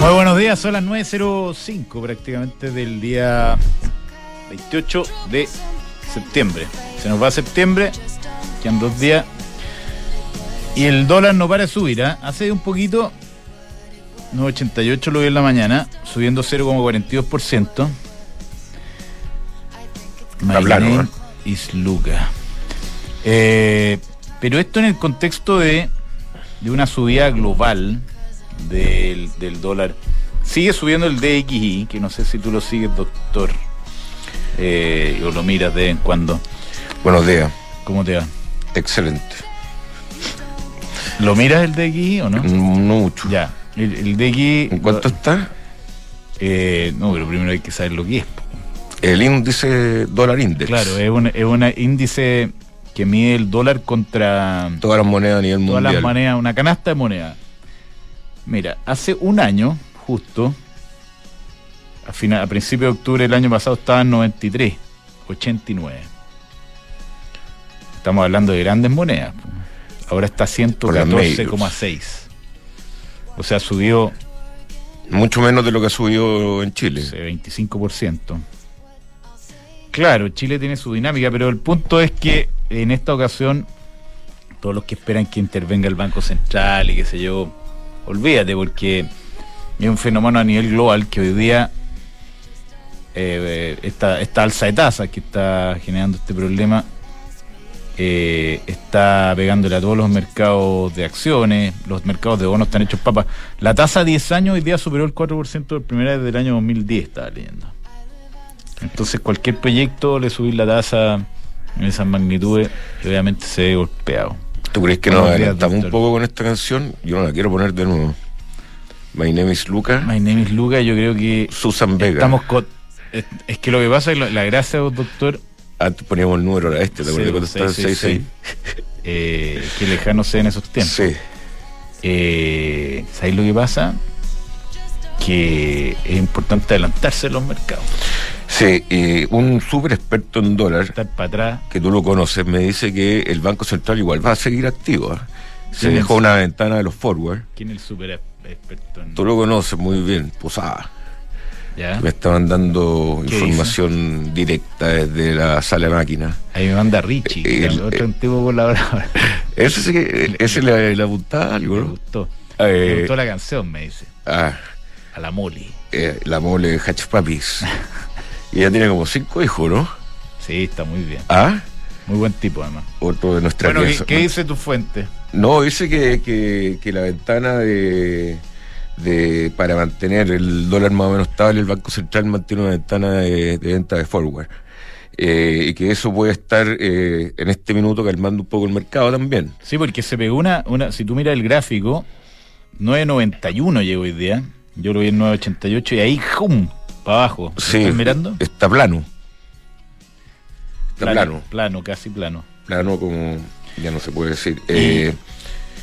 Muy buenos días, son las 9.05 prácticamente del día 28 de septiembre. Se nos va septiembre, quedan dos días. Y el dólar no para de subir, ¿ah? Hace un poquito, 9.88 lo vi en la mañana, subiendo 0,42%. My plano, name ¿eh? is Luca. Eh, pero esto en el contexto de, de una subida global del, del dólar. Sigue subiendo el DXI, que no sé si tú lo sigues, doctor, eh, o lo miras de vez en cuando. Buenos días. ¿Cómo te va? Excelente. ¿Lo miras el DXI o no? No mucho. Ya. El, el DXI. ¿En cuánto está? Eh, no, pero primero hay que saber lo que es. El índice dólar index. Claro, es un es un índice que mide el dólar contra Todas las monedas a nivel todas mundial. las monedas, una canasta de monedas. Mira, hace un año, justo, a, final, a principios de octubre del año pasado estaba en 93, 89. Estamos hablando de grandes monedas. Ahora está Por las medios. 114,6. O sea, subió Mucho menos de lo que ha subido en Chile. ese 25%. Claro, Chile tiene su dinámica, pero el punto es que en esta ocasión, todos los que esperan que intervenga el Banco Central y qué sé yo, olvídate, porque es un fenómeno a nivel global que hoy día eh, esta, alza de tasas que está generando este problema eh, está pegándole a todos los mercados de acciones, los mercados de bonos están hechos papas. La tasa a 10 años hoy día superó el 4% de primera vez del año 2010, estaba leyendo. Entonces cualquier proyecto le subir la tasa en esas magnitudes, obviamente se ve golpeado. ¿Tú crees que nos adelantamos un poco con esta canción? Yo no la quiero poner de nuevo. My name is Luca. My name is Luca, yo creo que Susan Vega. estamos con... Es, es que lo que pasa es lo- la gracia, doctor, Antes poníamos el número, era este, ¿te acuerdas cuando estaba en 666, 66? eh, que lejano sea en esos tiempos. Sí. Eh, ¿Sabéis lo que pasa? Que es importante adelantarse en los mercados. Sí, y un súper experto en dólar, Estar para atrás. que tú lo conoces, me dice que el Banco Central igual va a seguir activo. ¿ah? Se dejó una ventana de los forward. ¿Quién es el super experto en Tú lo conoces muy bien, Posada. ¿Ya? Me estaban dando ¿Qué información directa desde la sala de máquinas. Ahí me manda Richie, que El- otro antiguo colaborador. Ese sí ese le, le apuntaba algo, Me ¿no? gustó. Eh, Me gustó la canción, me dice. Ah, A la Molly. eh, la mole de Hatch Papis. y ella tiene como cinco hijos, ¿no? Sí, está muy bien. Ah, Muy buen tipo, además. otro de nuestra Bueno, ¿qué, dice tu fuente? No, dice que, que, que la ventana de, de para mantener el dólar más o menos estable, el Banco Central mantiene una ventana de, de venta de forward. Eh, y que eso puede estar eh, en este minuto calmando un poco el mercado también. Sí, porque se pegó una, una si tú miras el gráfico, 9.91 llegó hoy día. Yo lo vi en 9.88 y ahí, ¡jum! Para abajo. ¿Lo Sí, ¿Estás mirando? está plano. Está plano. Plano, casi plano. Plano como ya no se puede decir. Eh,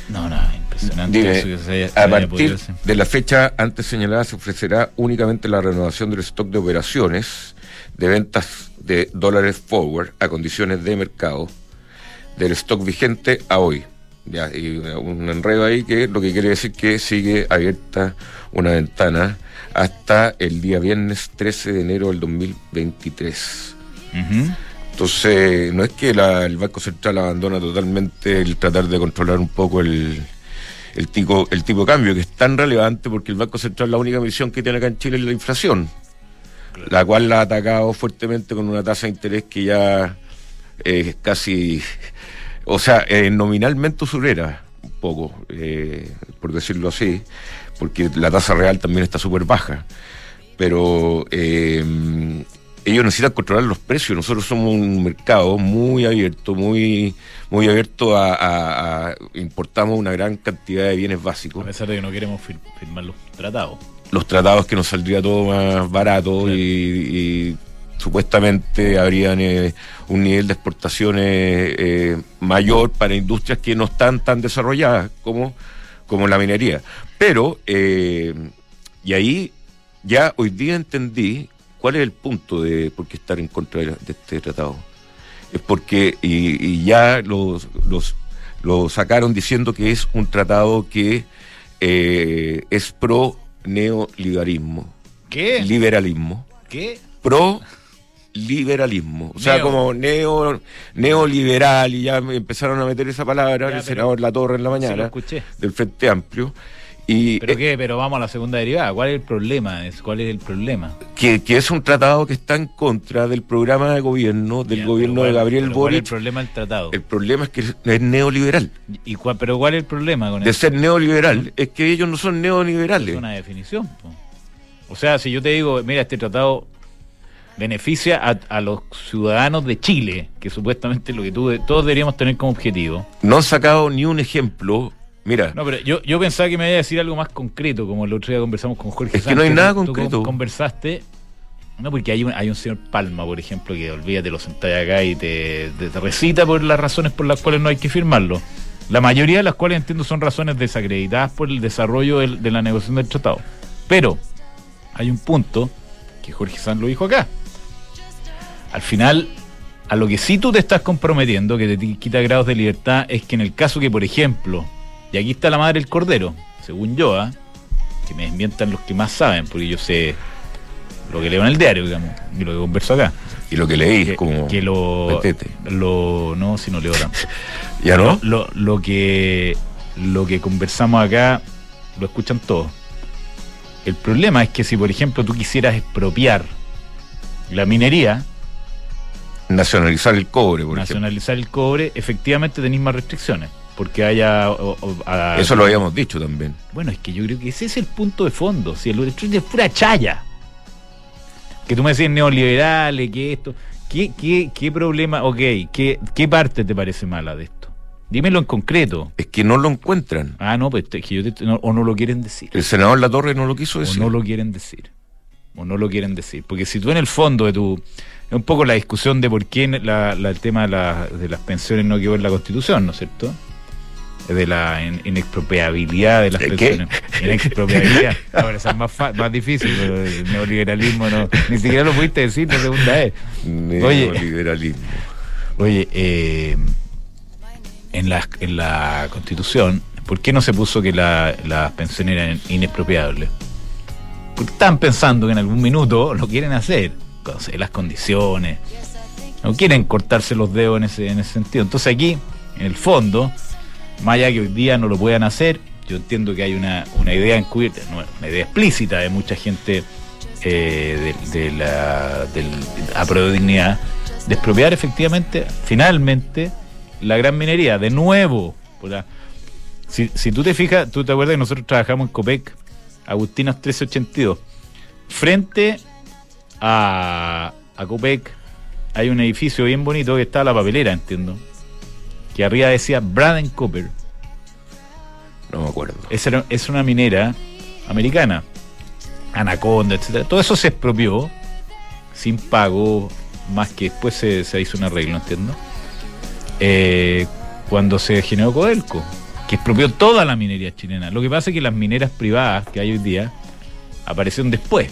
No, no, impresionante Dime, eso que se haya- a partir de la fecha antes señalada se ofrecerá únicamente la renovación del stock de operaciones de ventas de dólares forward a condiciones de mercado del stock vigente a hoy. Ya, y un enredo ahí que lo que quiere decir que sigue abierta una ventana hasta el día viernes 13 de enero del 2023. Ujú. Entonces, no es que la- el Banco Central abandona totalmente el tratar de controlar un poco el, el, tipo, el tipo de cambio, que es tan relevante porque el Banco Central la única misión que tiene acá en Chile es la inflación, la cual la ha atacado fuertemente con una tasa de interés que ya es casi, o sea, eh, nominalmente usurera un poco, eh, por decirlo así, porque la tasa real también está súper baja. Pero eh, ellos necesitan controlar los precios. Nosotros somos un mercado muy abierto, muy, muy abierto a, a- a- importamos una gran cantidad de bienes A básicos. pesar de que no queremos fir- firmar los tratados. Los tratados que nos saldría todo más barato Claro. y, y supuestamente habrían eh, un nivel de exportaciones eh, mayor para industrias que no están tan desarrolladas como, como la minería. Pero, eh, y ahí ya hoy día entendí cuál es el punto de por qué estar en contra de, de este tratado. Es porque, y, y ya los, los, lo sacaron diciendo que es un tratado que es pro neoliberalismo. ¿Qué? Liberalismo. ¿Qué? Pro liberalismo. O sea, Neo. como neo, neoliberal, y ya me empezaron a meter esa palabra Ya, el senador La Torre en la mañana escuché. del Frente Amplio. Y ¿Pero eh, qué? Pero vamos a la segunda derivada. ¿Cuál es el problema? Es- ¿Cuál es el problema? que, que es un tratado que está en contra del programa de gobierno, del Ya, gobierno de ¿cuál- Gabriel pero ¿Cuál es el Boric. problema del tratado? El problema es que es neoliberal. ¿Y cuál- ¿Pero cuál es el problema con De eso? ser neoliberal es que ellos no son Es neoliberales. una definición. po. O sea, si yo te digo, mira, este tratado beneficia a, a los ciudadanos de Chile, que supuestamente es lo que tú, todos deberíamos tener como objetivo. No han sacado ni un ejemplo. Mira, No, pero yo, yo pensaba que me iba a decir algo más concreto, como el otro día conversamos con Jorge Es que no hay Sánchez, nada tú- tú concreto. conversaste. No, porque hay un, hay un señor Palma, por ejemplo, que olvídate, lo sentáis acá y te, te- te recita por las razones por las cuales no hay que firmarlo. La mayoría de las cuales entiendo son razones desacreditadas por el desarrollo del- de la negociación del tratado. Pero hay un punto que Jorge Sanz lo dijo acá. Al final, a lo que sí tú te estás comprometiendo, que te quita grados de libertad, es que en el caso que, por ejemplo, y aquí está la madre del cordero, según yo, ¿ah? que me desmientan los que más saben, porque yo sé lo que leo en el diario, digamos, y lo que converso acá. y lo que leí Que, como. que lo. No, si no leo tanto. ¿Ya no? Lo, lo que lo que conversamos acá lo escuchan todos. El problema es que si, por ejemplo, tú quisieras expropiar la minería, Nacionalizar el cobre, por nacionalizar el cobre, efectivamente tenéis más restricciones. Porque haya. o- o- a-. Eso lo habíamos dicho también. Bueno, es que yo creo que ese es el punto de fondo. Si el electricity es pura chaya. Que tú me decís neoliberales, que esto. ¿Qué, qué, qué problema? Ok, ¿qué, ¿qué parte te parece mala de esto? Dímelo en concreto. Es que no lo encuentran. Ah, no, pues es que yo te- no- o no lo quieren decir. El senador La Torre no lo quiso O decir. no lo quieren decir. O no lo quieren decir. Porque si tú en el fondo de tu. Es un poco la discusión de por qué la- la- el tema de, la- de las pensiones no quedó en la Constitución, ¿no es cierto? De la in- inexpropiabilidad de las ¿De qué? pensiones. Inexpropiabilidad. Ahora, esa es más, fa- más difícil, pero el neoliberalismo no. Ni siquiera lo pudiste decir la segunda vez. Oye. Neoliberalismo. Oye, eh, en, la, en la Constitución, ¿por qué no se puso que la- las pensiones eran inexpropiables? Porque están pensando que en algún minuto lo quieren hacer, las condiciones, no quieren cortarse los dedos en ese, en ese sentido. Entonces aquí, en el fondo, más allá que hoy día no lo puedan hacer, yo entiendo que hay una, una idea encubierta, una idea explícita de mucha gente eh, de, la del de dignidad, de expropiar efectivamente, finalmente, la gran minería, de nuevo. si, si tú te fijas, tú te acuerdas que nosotros trabajamos en Copec, Agustinas 1382, frente a, a Copec hay un edificio bien bonito que está la papelera, entiendo, que arriba decía Braden Copper. No me acuerdo. Era- es una minera americana. Anaconda, etcétera. Todo eso se expropió sin pago, más que después se, se hizo un arreglo, entiendo. Eh, cuando se generó Codelco, que expropió toda la minería chilena. Lo que pasa es que las mineras privadas que hay hoy día aparecieron después,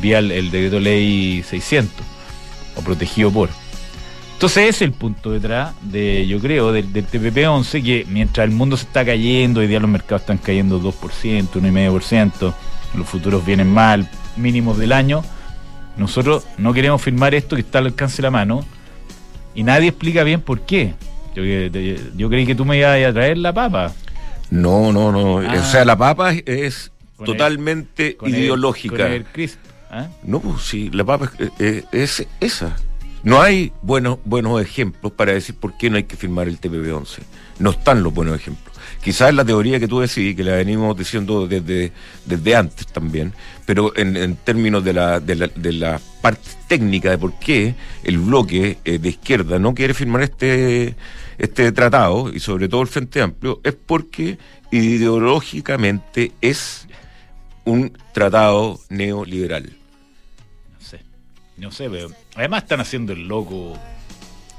vía el, el decreto ley 600, o protegido por. Entonces ese es el punto detrás de, yo creo, del, del TPP-11, que mientras el mundo se está cayendo, hoy día los mercados están cayendo 2%, 1,5%, los futuros vienen mal, mínimos del año, nosotros no queremos firmar esto que está al alcance de la mano y nadie explica bien por qué. Yo, yo creí que tú me ibas a traer la papa. No, no, no. Ah. O sea, la papa es, es Con el- totalmente el- ideológica. con el crisp, ¿ah? No, pues sí, la papa es, eh, es esa. No hay buenos, buenos ejemplos para decir por qué no hay que firmar el TPP-11. No están los buenos ejemplos. Quizás la teoría que tú decís, que la venimos diciendo desde, desde antes también, pero en, en términos de la, de, la, de la parte técnica de por qué el bloque eh, de izquierda no quiere firmar este, este tratado, y sobre todo el Frente Amplio, es porque ideológicamente es un tratado neoliberal. No sé. Pero además están haciendo el loco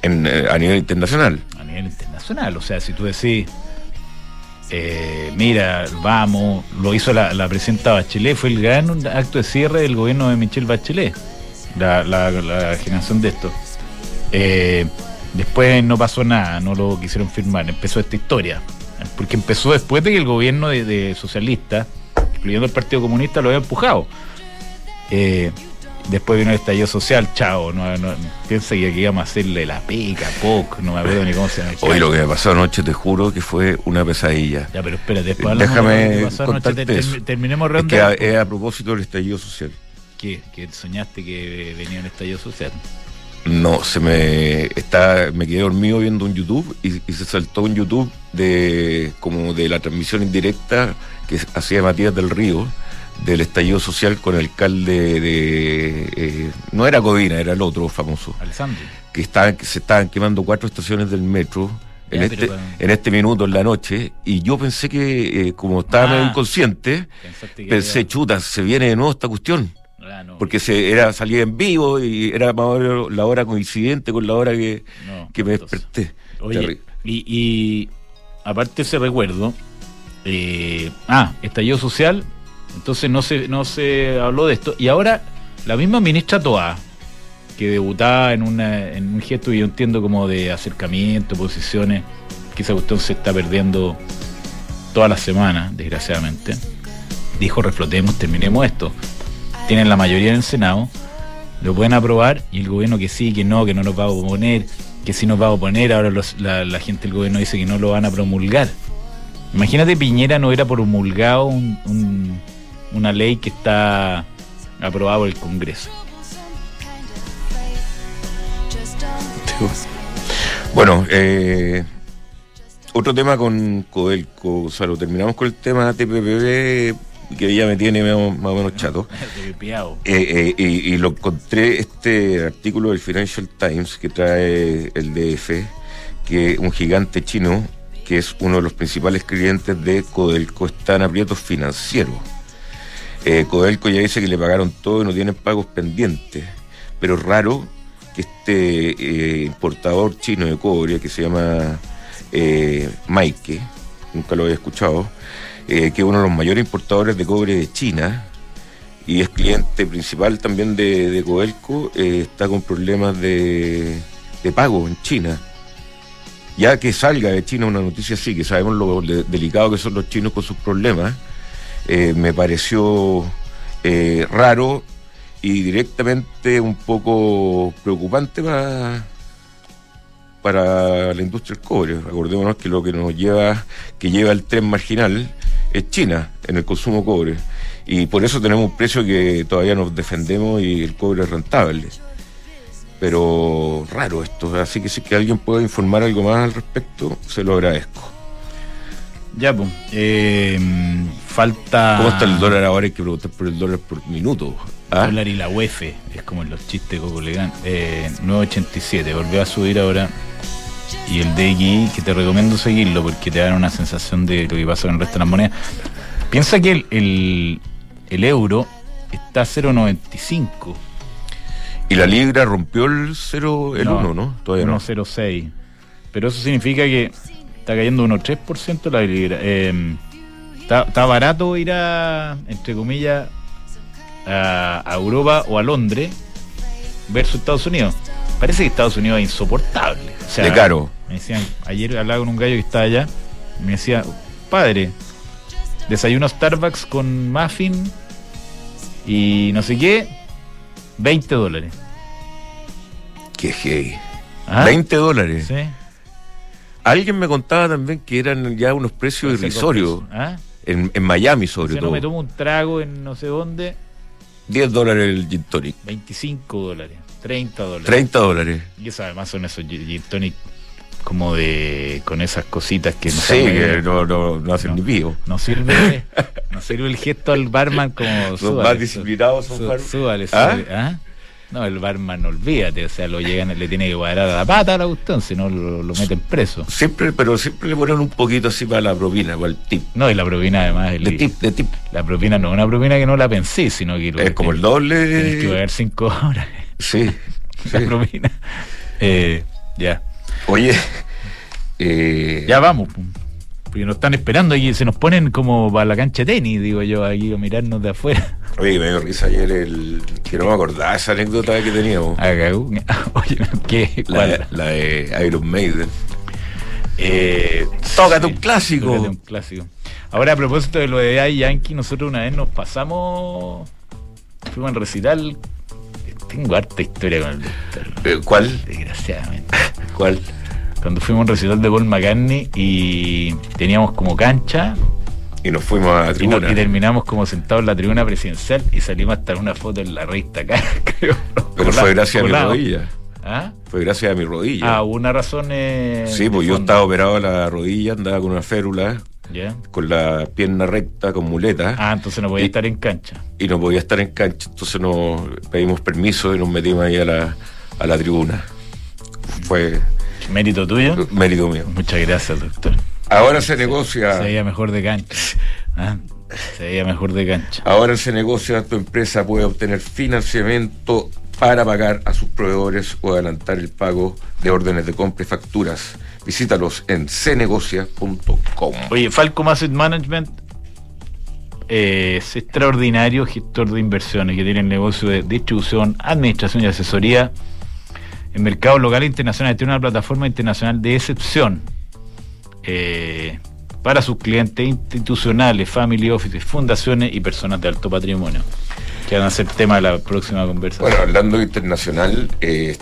en, eh, a nivel internacional. a nivel internacional. O sea, si tú decís, eh, mira, vamos, lo hizo la, la presidenta Bachelet, fue el gran acto de cierre del gobierno de Michelle Bachelet, la, la- la generación de esto. Eh, Después no pasó nada, no lo quisieron firmar. Empezó esta historia. Porque empezó después de que el gobierno de, de socialista, incluyendo el Partido Comunista, lo había empujado. Eh, después vino el estallido social, chao. No, no- piensa que aquí íbamos a hacerle la pica, POC, no me acuerdo ni cómo se llama. Hoy lo que me pasó anoche, te juro que fue una pesadilla. Ya, pero espérate, después hablamos Déjame de lo que pasó anoche. eso. termi- terminemos Es que a, es a propósito del estallido social. ¿Qué? ¿Que soñaste que venía un estallido social? No, se me está, me quedé dormido viendo un YouTube y, y se saltó un YouTube de como de la transmisión indirecta que hacía Matías del Río del estallido social con el alcalde de eh, no era Codina, era el otro famoso, Alessandro. que estaban, que se estaban quemando cuatro estaciones del metro en Ya, este, para- en este minuto en la noche, y yo pensé que eh, como estaba Ah. medio inconsciente, Pensaste que pensé, había- chuta, se viene de nuevo esta cuestión Ah, no, porque se era salía en vivo y era más o menos la hora coincidente con la hora que, no, que me desperté. Oye, y, y aparte ese recuerdo, eh, ah, estallido social, entonces no se, no se habló de esto. Y ahora la misma ministra Toa, que debutaba en, una, en un gesto que yo entiendo como de acercamiento, posiciones, que esa cuestión se está perdiendo todas las semanas, desgraciadamente, dijo reflotemos, terminemos esto. Tienen la mayoría en el Senado, lo pueden aprobar y el gobierno que sí, que no, que no nos va a oponer, que sí nos va a oponer, ahora la, la gente del gobierno dice que no lo van a promulgar. Imagínate Piñera no hubiera promulgado un- un- una ley que está aprobada por el Congreso. Bueno, eh, otro tema con Codelco, Gonzalo. Terminamos con el tema TPPB, que ya me tiene más o- más o menos chato. Eh, eh, y, y lo encontré este artículo del Financial Times que trae el DF, que un gigante chino, que es uno de los principales clientes de Codelco, está en aprietos financieros. Eh, Codelco ya dice que le pagaron todo y no tienen pagos pendientes, pero raro que este eh, importador chino de cobre, que se llama eh, Maike, nunca lo había escuchado, eh, que es uno de los mayores importadores de cobre de China, y es cliente principal también de, de Codelco, está con problemas de, de pago en China. Ya que salga de China una noticia así, que sabemos lo de- delicado que son los chinos con sus problemas, eh, me pareció eh, raro y directamente un poco preocupante para, la industria del cobre. Acordémonos que lo que nos lleva, que lleva el tren marginal es China en el consumo de cobre. Y por eso tenemos un precio que todavía nos defendemos y el cobre es rentable. Pero raro esto, así que si que alguien pueda informar algo más al respecto, se lo agradezco. Ya, pues. eh, falta. ¿Cómo está el dólar ahora? Hay que preguntar por el dólar por minuto. ¿Ah? dólar y la UEF, es como en los chistes Coco Legan. Eh, 9.87, volvió a subir ahora. Y el DXI, que te recomiendo seguirlo porque te dan una sensación de lo que pasa con el resto de las monedas. Piensa que el, el, el euro está a 0.95. Y la libra rompió el 0, el 1, ¿no? Todavía no. 1.06. Pero eso significa que está cayendo un 3% la libra. Eh, está, está barato ir a, entre comillas, a, a Europa o a Londres versus Estados Unidos. Parece que Estados Unidos es insoportable. O sea, De caro. Me decían, ayer hablaba con un gallo que está allá, me decía, padre, desayuno Starbucks con muffin y no sé qué, 20 dólares. Qué gay. ¿Ah? 20 dólares. Sí. Alguien me contaba también que eran ya unos precios irrisorios. ¿Ah? En, en Miami, sobre Si no todo. me tomo un trago en no sé dónde, 10 dólares el gin tonic. 25 dólares, 30 dólares. 30 dólares. Y eso además son esos gin tonic como de con esas cositas que no Sí, que no, no, no hacen No. ni pío. no sirve no sirve el gesto al barman como Los más disciplinados son sú- bar- súbale, ¿Ah? ¿ah? No, el barman, olvídate, o sea, lo llegan, le tiene que cuadrar a la pata a la cuestión, si no lo, lo meten preso. Siempre, pero siempre le ponen un poquito así para la propina, para el tip. No, y la propina además, el- De tip, de tip. la propina no es una propina que no la pensé, sino que lo Es que como el Tienes que doble. pagar 5 horas Sí. la sí. propina. Eh, ya. Oye, eh, Ya vamos. Porque nos están esperando y se nos ponen como para la cancha de tenis, digo yo, aquí a mirarnos de afuera. Oye, me dio risa ayer el. que no me acordaba esa anécdota que teníamos. Uh, Oye, ¿qué? La, de- ¿Cuál? la de Iron Maiden. Eh, Tócate sí, un clásico. tócate un clásico. Ahora, a propósito de lo de Daddy Yankee, nosotros una vez nos pasamos. Fuimos en recital. Tengo harta historia con el doctor. Eh, ¿Cuál? Desgraciadamente. ¿Cuál? Cuando fuimos a un recital de Paul McCartney y teníamos como cancha Y nos fuimos a la y, tribuna. y terminamos como sentados en la tribuna presidencial y salimos hasta en una foto en la revista acá, creo. Pero fue gracias a mi rodilla. ¿Ah? Fue gracias a mi rodilla. Ah, hubo una razón. eh, sí, pues yo estaba operado a la rodilla, andaba con una férula, ¿Ya? con la pierna recta, con muleta. Ah, entonces no podía Y- estar en cancha. y no podía estar en cancha, entonces nos pedimos permiso y nos metimos ahí a la, a la tribuna. Fue Mérito tuyo. mérito mío. Muchas gracias, doctor. Ahora se Se negocia, veía mejor de cancha. Ah, Se veía mejor de cancha. ahora se negocia, tu empresa puede obtener financiamiento para pagar a sus proveedores o adelantar el pago de órdenes de compra y facturas. Visítalos en cnegocia.com. Oye, Falcom Asset Management eh, es extraordinario gestor de inversiones que tiene el negocio de distribución, administración y asesoría en mercados locales internacionales. Tiene una plataforma internacional de excepción eh, para sus clientes institucionales, family offices, fundaciones y personas de alto patrimonio, que van a ser tema de la próxima conversación. Bueno, hablando internacional, eh,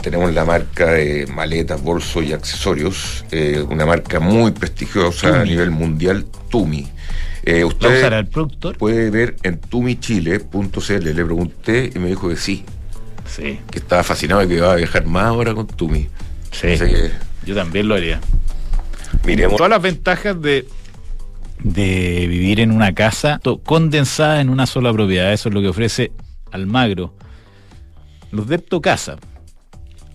tenemos la marca de maletas, bolsos y accesorios, eh, una marca muy prestigiosa a nivel mundial, Tumi. Eh, ¿La usted usará el productor? puede ver en tumichile.cl, le pregunté y me dijo que sí, Sí, que estaba fascinado y que iba a viajar más ahora con Tumi. sí. Así que Yo también lo haría. miremos. Todas las ventajas de, de vivir en una casa condensada en una sola propiedad. Eso es lo que ofrece Almagro. Los Depto Casa.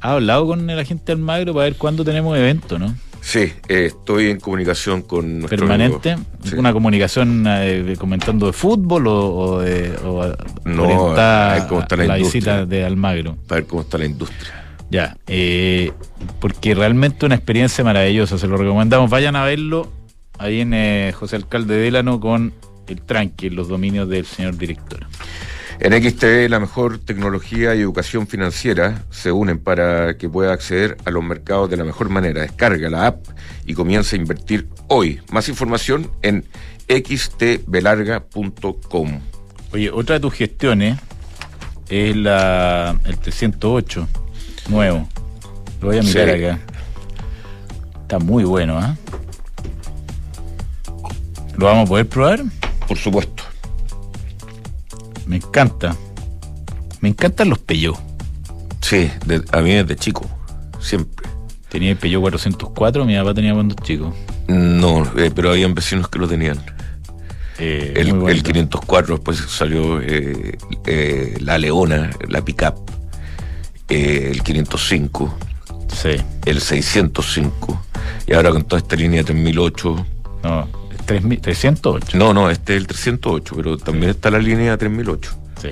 ¿Ha hablado con el agente Almagro para ver cuándo tenemos evento, no? Sí, eh, estoy en comunicación con nuestro Permanente. Sí. Una comunicación eh, comentando de fútbol o, o de, o No, a ver cómo está la visita de Almagro. Para ver cómo está la industria. Ya, eh, porque realmente una experiencia maravillosa, se lo recomendamos. Vayan a verlo ahí en eh, José Alcalde Délano con el tranqui, en los dominios del señor director. En XTV, la mejor tecnología y educación financiera se unen para que pueda acceder a los mercados de la mejor manera. Descarga la app y comienza a invertir hoy. Más información en xtbelarga.com. Oye, otra de tus gestiones es la, el 308 nuevo. Lo voy a mirar Sí. acá. Está muy bueno, ¿ah? ¿Lo vamos a poder probar? Por supuesto. Me encanta. Me encantan los Peugeot. Sí, de- a mí desde chico. Siempre. Tenía el Peugeot 404, mi papá tenía cuando chico. No, eh, pero habían vecinos que lo tenían. Eh, El, el 504, después salió eh, la Leona, la pickup, el 505, Sí, el 605, y ahora con toda esta línea 3008. no, es 3000 308. No, no, este es el 308, pero también está la línea 3008. Sí.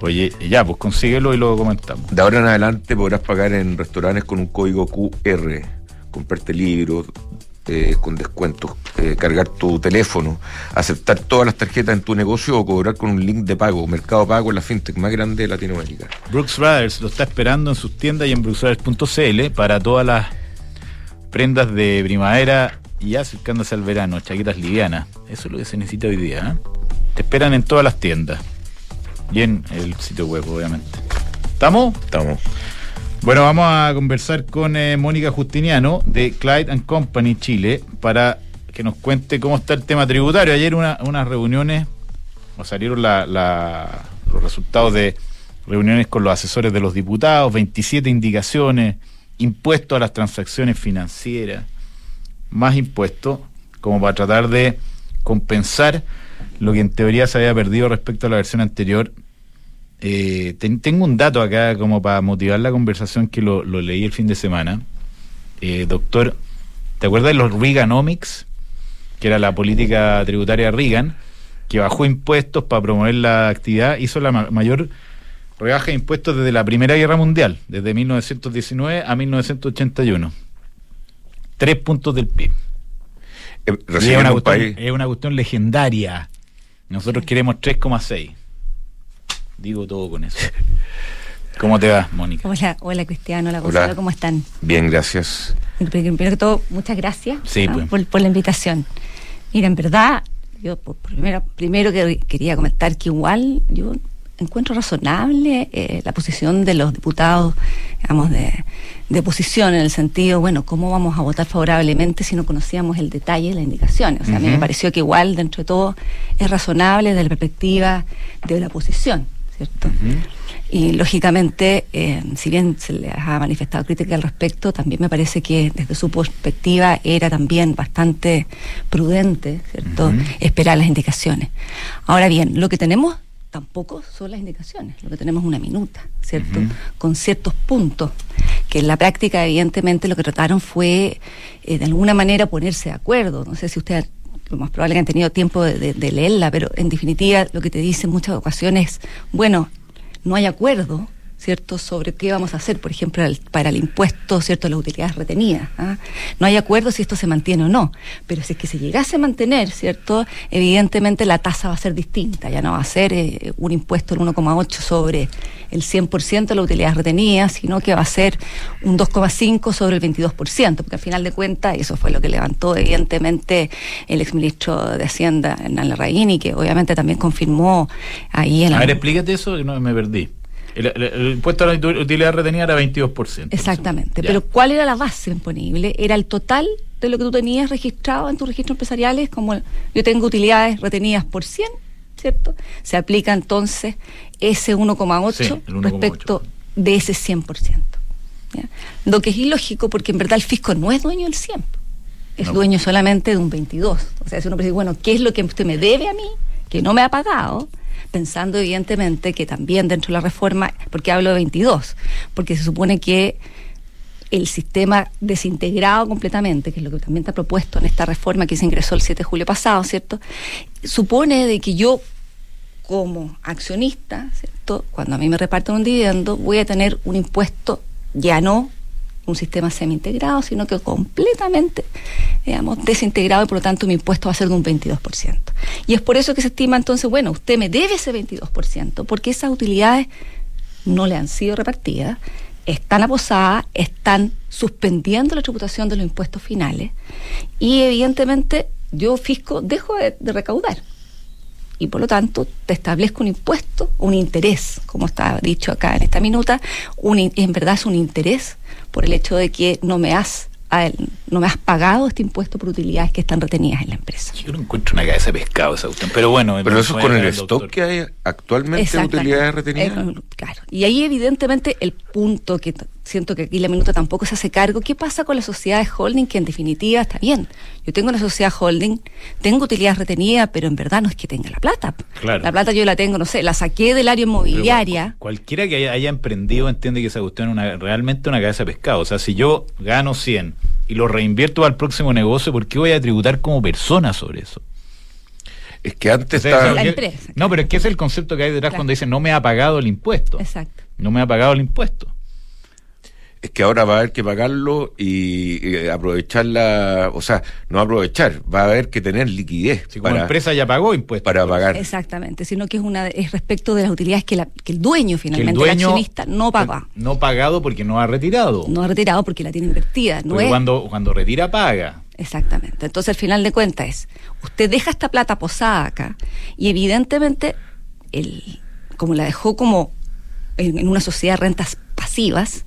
Oye, ya, pues consíguelo y lo comentamos. De ahora en adelante podrás pagar en restaurantes con un código QR, comprarte libros eh, con descuentos, eh, cargar tu teléfono, aceptar todas las tarjetas en tu negocio o cobrar con un link de pago. Mercado Pago es la fintech más grande de Latinoamérica. Brooks Brothers lo está esperando en sus tiendas y en brooksbrothers.cl para todas las prendas de primavera y acercándose al verano, chaquetas livianas. Eso es lo que se necesita hoy día. ¿eh? Te esperan en todas las tiendas y en el sitio web, obviamente. ¿Estamos? Estamos. Bueno, vamos a conversar con eh, Mónica Justiniano de Clyde and Company Chile para que nos cuente cómo está el tema tributario. Ayer una, unas reuniones, nos salieron la- la- los resultados de reuniones con los asesores de los diputados, 27 indicaciones, impuestos a las transacciones financieras, más impuestos, como para tratar de compensar lo que en teoría se había perdido respecto a la versión anterior eh, ten- tengo un dato acá como para motivar la conversación que lo, leí el fin de semana. Eh, doctor, ¿te acuerdas de los Reaganomics? Que era la política tributaria Reagan, que bajó impuestos para promover la actividad, hizo la ma- mayor rebaja de impuestos desde la Primera Guerra Mundial, desde 1919 a 1981. Tres puntos del PIB. eh, es, una un cuestión, país. es una cuestión legendaria. Nosotros queremos 3,6. Digo todo con eso. ¿Cómo te va, Mónica? Hola, hola Cristiano, hola Hola. Gonzalo, ¿cómo están? Bien, gracias. Primero que todo, muchas gracias Sí, ¿ah? pues. por, por la invitación. Mira, en verdad, yo por- primero, primero que quería comentar que igual yo encuentro razonable eh, la posición de los diputados, digamos, de, de oposición, en el sentido, bueno, ¿cómo vamos a votar favorablemente si no conocíamos el detalle de las indicaciones? O sea, a mí me pareció que igual, dentro de todo, es razonable desde la perspectiva de la oposición, ¿cierto? Y lógicamente, eh, si bien se les ha manifestado crítica al respecto, también me parece que desde su perspectiva era también bastante prudente, ¿cierto? Esperar las indicaciones. Ahora bien, lo que tenemos tampoco son las indicaciones, lo que tenemos es una minuta, ¿cierto? Con ciertos puntos, que en la práctica evidentemente lo que trataron fue eh, de alguna manera ponerse de acuerdo. No sé si usted lo más probable que han tenido tiempo de, de- de leerla, pero en definitiva lo que te dice en muchas ocasiones, bueno, no hay acuerdo, ¿cierto?, sobre qué vamos a hacer, por ejemplo, para el impuesto, ¿cierto?, las utilidades retenidas. ¿ah? No hay acuerdo si esto se mantiene o no, pero si es que se llegase a mantener, ¿cierto?, evidentemente la tasa va a ser distinta, ya no va a ser eh, un impuesto del 1,8 sobre el 100% de las utilidades retenidas, sino que va a ser un 2,5 sobre el 22%, porque al final de cuentas, eso fue lo que levantó evidentemente el exministro de Hacienda, Hernán Larraín, que obviamente también confirmó ahí en A ver, explícate eso, que no me perdí. El, el- el impuesto a la util- utilidad retenida era 22%. Exactamente. Pero ¿cuál era la base imponible? Era el total de lo que tú tenías registrado en tus registros empresariales, como yo tengo utilidades retenidas por 100, ¿cierto? Se aplica entonces ese 1,8 Sí, el 1,8. respecto de ese 100%. ¿ya? Lo que es ilógico porque en verdad el fisco no es dueño del 100, es No. dueño solamente de un 22. O sea, si uno dice, bueno, ¿qué es lo que usted me debe a mí que no me ha pagado? Pensando evidentemente que también dentro de la reforma, porque hablo de 22, porque se supone que el sistema desintegrado completamente, que es lo que también está propuesto en esta reforma que se ingresó el 7 de julio pasado, ¿cierto? Supone de que yo como accionista, ¿cierto? Cuando a mí me reparten un dividendo, voy a tener un impuesto ya no un sistema semi-integrado, sino que completamente, digamos, desintegrado y por lo tanto mi impuesto va a ser de un 22%. Y es por eso que se estima entonces, bueno, usted me debe ese 22%, porque esas utilidades no le han sido repartidas, están aposadas, están suspendiendo la tributación de los impuestos finales y evidentemente yo, fisco, dejo de, recaudar y por lo tanto te establezco un impuesto, un interés, como está dicho acá en esta minuta, un, en verdad es un interés por el hecho de que no me has a- no me has pagado este impuesto por utilidades que están retenidas en la empresa. Yo no encuentro una cabeza de pescado esa cuestión. Pero bueno, Pero eso es con el stock doctor. que hay actualmente de utilidades retenidas. Eh, claro. Y ahí evidentemente el punto que siento que aquí la minuta tampoco se hace cargo, ¿qué pasa con las sociedades holding que en definitiva está bien? Yo tengo una sociedad holding, tengo utilidades retenidas, pero en verdad no es que tenga la plata. Claro. La plata yo la tengo, no sé, la saqué del área inmobiliaria. cual- cualquiera que haya, haya emprendido entiende que esa cuestión es una, realmente una cabeza de pescado. O sea, si yo gano 100 y lo reinvierto al próximo negocio, ¿por qué voy a tributar como persona sobre eso? Es que antes O sea, estaba. La empresa, No, pero es que ese es el concepto que hay detrás Claro. cuando dicen no me ha pagado el impuesto. Exacto. No me ha pagado el impuesto. Es que ahora va a haber que pagarlo y, eh, aprovechar la. O sea, no aprovechar, va a haber que tener liquidez Si como para, empresa ya pagó impuestos. para pagar. Exactamente, sino que es una es respecto de las utilidades que, la- que el dueño el finalmente, el, dueño accionista, no paga. No pagado porque no ha retirado. No ha retirado porque la tiene invertida. No es, cuando, cuando retira, paga. Exactamente. Entonces, al final de cuentas es, usted deja esta plata posada acá y evidentemente, el, como la dejó como en, en una sociedad de rentas pasivas.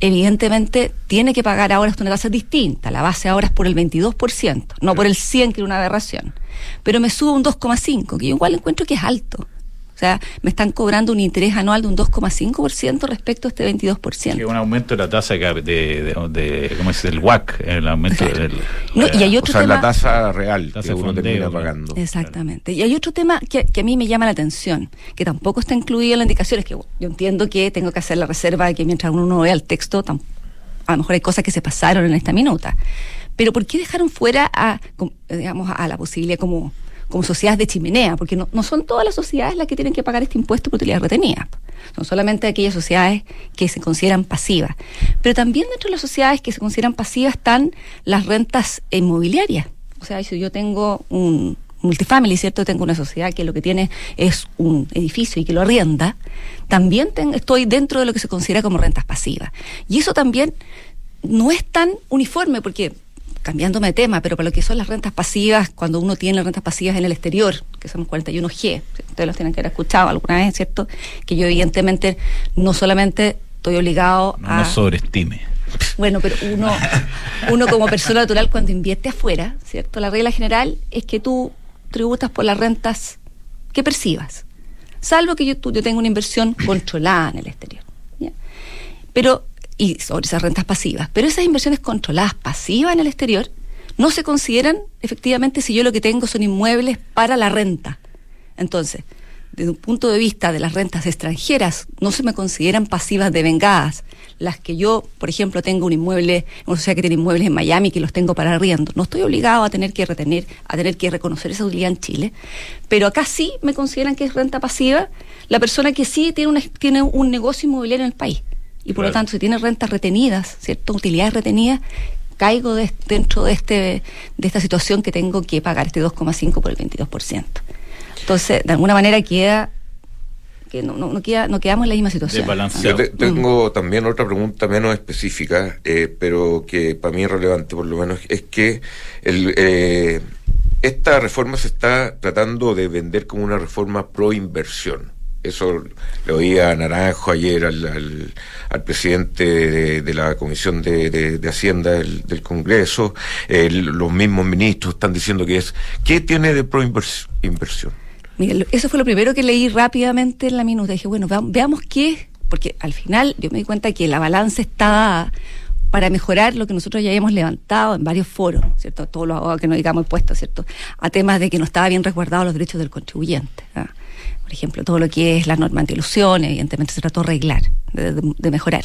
Evidentemente tiene que pagar ahora esto una tasa distinta. La base ahora es por el 22%, no por el 100, que era una aberración. Pero me sube un 2,5, que yo igual encuentro que es alto. O sea, me están cobrando un interés anual de un 2,5% respecto a este 22%. Que es un aumento de la tasa de, de, de, de- ¿cómo es? El WAC, el aumento Claro. del... No, y hay O otro sea, tema- la tasa real Tasa que de uno fondeo, termina pagando. Exactamente. Y hay otro tema que, que a mí me llama la atención, que tampoco está incluido en las indicaciones, que yo entiendo que tengo que hacer la reserva de que mientras uno no vea el texto, tam- a lo mejor hay cosas que se pasaron en esta minuta. Pero ¿por qué dejaron fuera a, eh, digamos, a la posibilidad como, como sociedades de chimenea? Porque no, no son todas las sociedades las que tienen que pagar este impuesto por utilidades retenidas. Son solamente aquellas sociedades que se consideran pasivas. Pero también dentro de las sociedades que se consideran pasivas están las rentas inmobiliarias. O sea, si yo tengo un multifamily, ¿cierto? Tengo una sociedad que lo que tiene es un edificio y que lo arrienda, también estoy dentro de lo que se considera como rentas pasivas. Y eso también no es tan uniforme porque cambiándome de tema, pero para lo que son las rentas pasivas, cuando uno tiene rentas pasivas en el exterior, que son 41G, ustedes los tienen que haber escuchado alguna vez, ¿cierto? Que yo evidentemente no solamente estoy obligado No a... nos sobreestime. Bueno, pero uno, uno como persona natural cuando invierte afuera, ¿cierto? La regla general es que tú tributas por las rentas que percibas. Salvo que yo, tú- yo tenga una inversión controlada en el exterior. ¿ya? Pero, y sobre esas rentas pasivas. Pero esas inversiones controladas pasivas en el exterior no se consideran efectivamente si yo lo que tengo son inmuebles para la renta. Entonces, desde un punto de vista de las rentas extranjeras, no se me consideran pasivas devengadas. Las que yo, por ejemplo, tengo un inmueble, una sociedad que tiene inmuebles en Miami que los tengo para arriendo. No estoy obligado a tener que retener, a tener que reconocer esa utilidad en Chile. Pero acá sí me consideran que es renta pasiva la persona que sí tiene, una, tiene un negocio inmobiliario en el país. Y por lo tanto, si tiene rentas retenidas, ¿cierto? Utilidades retenidas, caigo de- dentro de este de esta situación que tengo que pagar este 2,5 por el 22%. Entonces, de alguna manera queda que no, no, no queda, no quedamos en la misma situación. Desbalanceado. Yo te- tengo también otra pregunta menos específica, eh, pero que para mí es relevante por lo menos, es que el, eh, esta reforma se está tratando de vender como una reforma pro inversión. Eso le oía a Naranjo ayer al, presidente de, la Comisión de, Hacienda del, Congreso. El- los mismos ministros están diciendo que es. ¿Qué tiene de pro invers- inversión? Mira, eso fue lo primero que leí rápidamente en la minuta. Dije, bueno, veam- veamos qué, porque al final yo me di cuenta que la balanza está dada para mejorar lo que nosotros ya hemos levantado en varios foros, ¿cierto? Todos los abogados que nos digamos puestos, ¿cierto? A temas de que no estaba bien resguardados los derechos del contribuyente. ¿ah? Por ejemplo, todo lo que es la norma antiilusión, evidentemente se trató de arreglar, de, mejorar.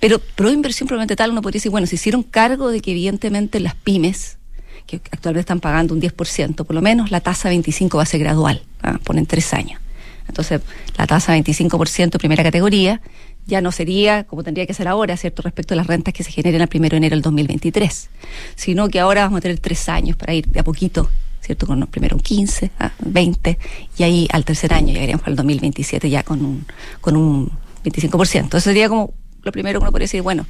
Pero pro inversión probablemente tal, uno podría decir, bueno, se hicieron cargo de que evidentemente las pymes, que actualmente están pagando un 10%, por lo menos la tasa 25 va a ser gradual, ¿ah? ponen tres años. Entonces, la tasa 25% primera categoría ya no sería como tendría que ser ahora, ¿cierto?, respecto a las rentas que se generen el 1 de enero del 2023, sino que ahora vamos a tener tres años para ir de a poquito, ¿cierto?, con primero un 15, ah, 20, y ahí al tercer año llegaríamos al 2027 ya con un, con un 25%. Eso sería como lo primero que uno podría decir, bueno,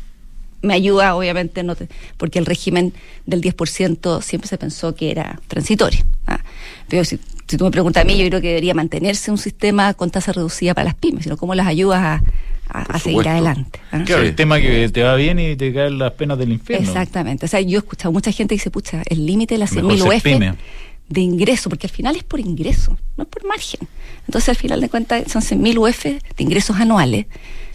me ayuda, obviamente, no te- porque el régimen del 10% siempre se pensó que era transitorio. ¿ah? Pero si, si tú me preguntas a mí, yo creo que debería mantenerse un sistema con tasa reducida para las pymes, sino cómo las ayudas a, a- seguir adelante. ¿ah? Claro, Sí. el tema que te va bien y te caen las penas del infierno. Exactamente. O sea, yo he escuchado mucha gente que dice, pucha, el límite de las Mejor 100.000 ser UF de ingreso, porque al final es por ingreso, no es por margen. Entonces, al final de cuentas, son 100.000 UF de ingresos anuales.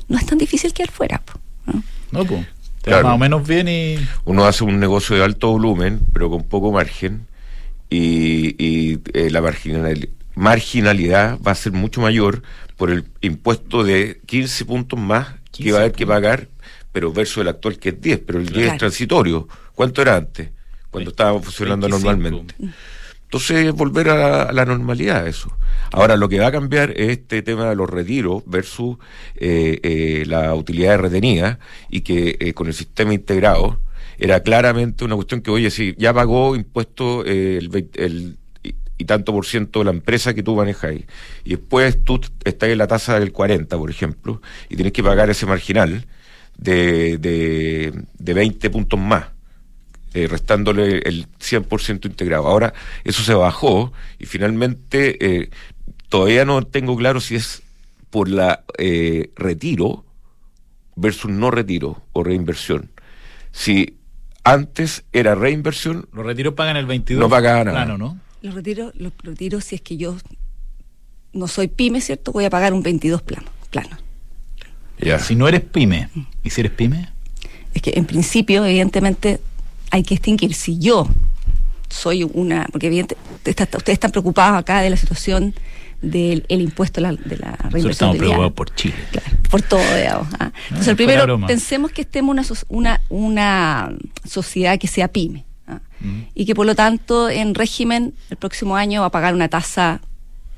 No es tan difícil quedar fuera. ¿no? No, pues. Te Claro. va más o menos bien y. uno hace un negocio de alto volumen, pero con poco margen, y, y, eh, la marginal- marginalidad va a ser mucho mayor por el impuesto de 15 puntos más que 15 va a haber que pagar, pero versus el actual que es 10, pero el 10 Claro. es transitorio. ¿Cuánto era antes? Cuando estaba funcionando 25. normalmente. Entonces, volver a la, a la normalidad eso. Ahora, lo que va a cambiar es este tema de los retiros versus eh, eh, la utilidad retenida y que eh, con el sistema integrado era claramente una cuestión que, oye, si ya pagó impuesto eh, el, 20 el y, tanto por ciento de la empresa que tú manejas y después tú estás en la tasa del 40, por ejemplo, y tienes que pagar ese marginal de, de, de 20 puntos más eh, restándole el 100% integrado. Ahora eso se bajó y finalmente eh, todavía no tengo claro si es por la eh, retiro versus no retiro o reinversión. Si antes era reinversión, Los retiros pagan el 22. No pagaba nada. Plano, ¿no? Los retiros, los retiros, si es que yo no soy pyme, ¿cierto? Voy a pagar un 22 plano. plano. ya. Si no eres pyme, ¿y si eres pyme? Es que en principio, evidentemente, hay que distinguir si yo soy una, porque evidente, está- ustedes están preocupados acá de la situación del el impuesto de la, de la Nosotros reinversión estamos preocupados por Chile. Claro, por todo, digamos. ¿ah? Entonces, fuera el primero, pensemos que estemos una, so- una, una sociedad que sea pyme ¿ah? Mm. y que por lo tanto en régimen el próximo año va a pagar una tasa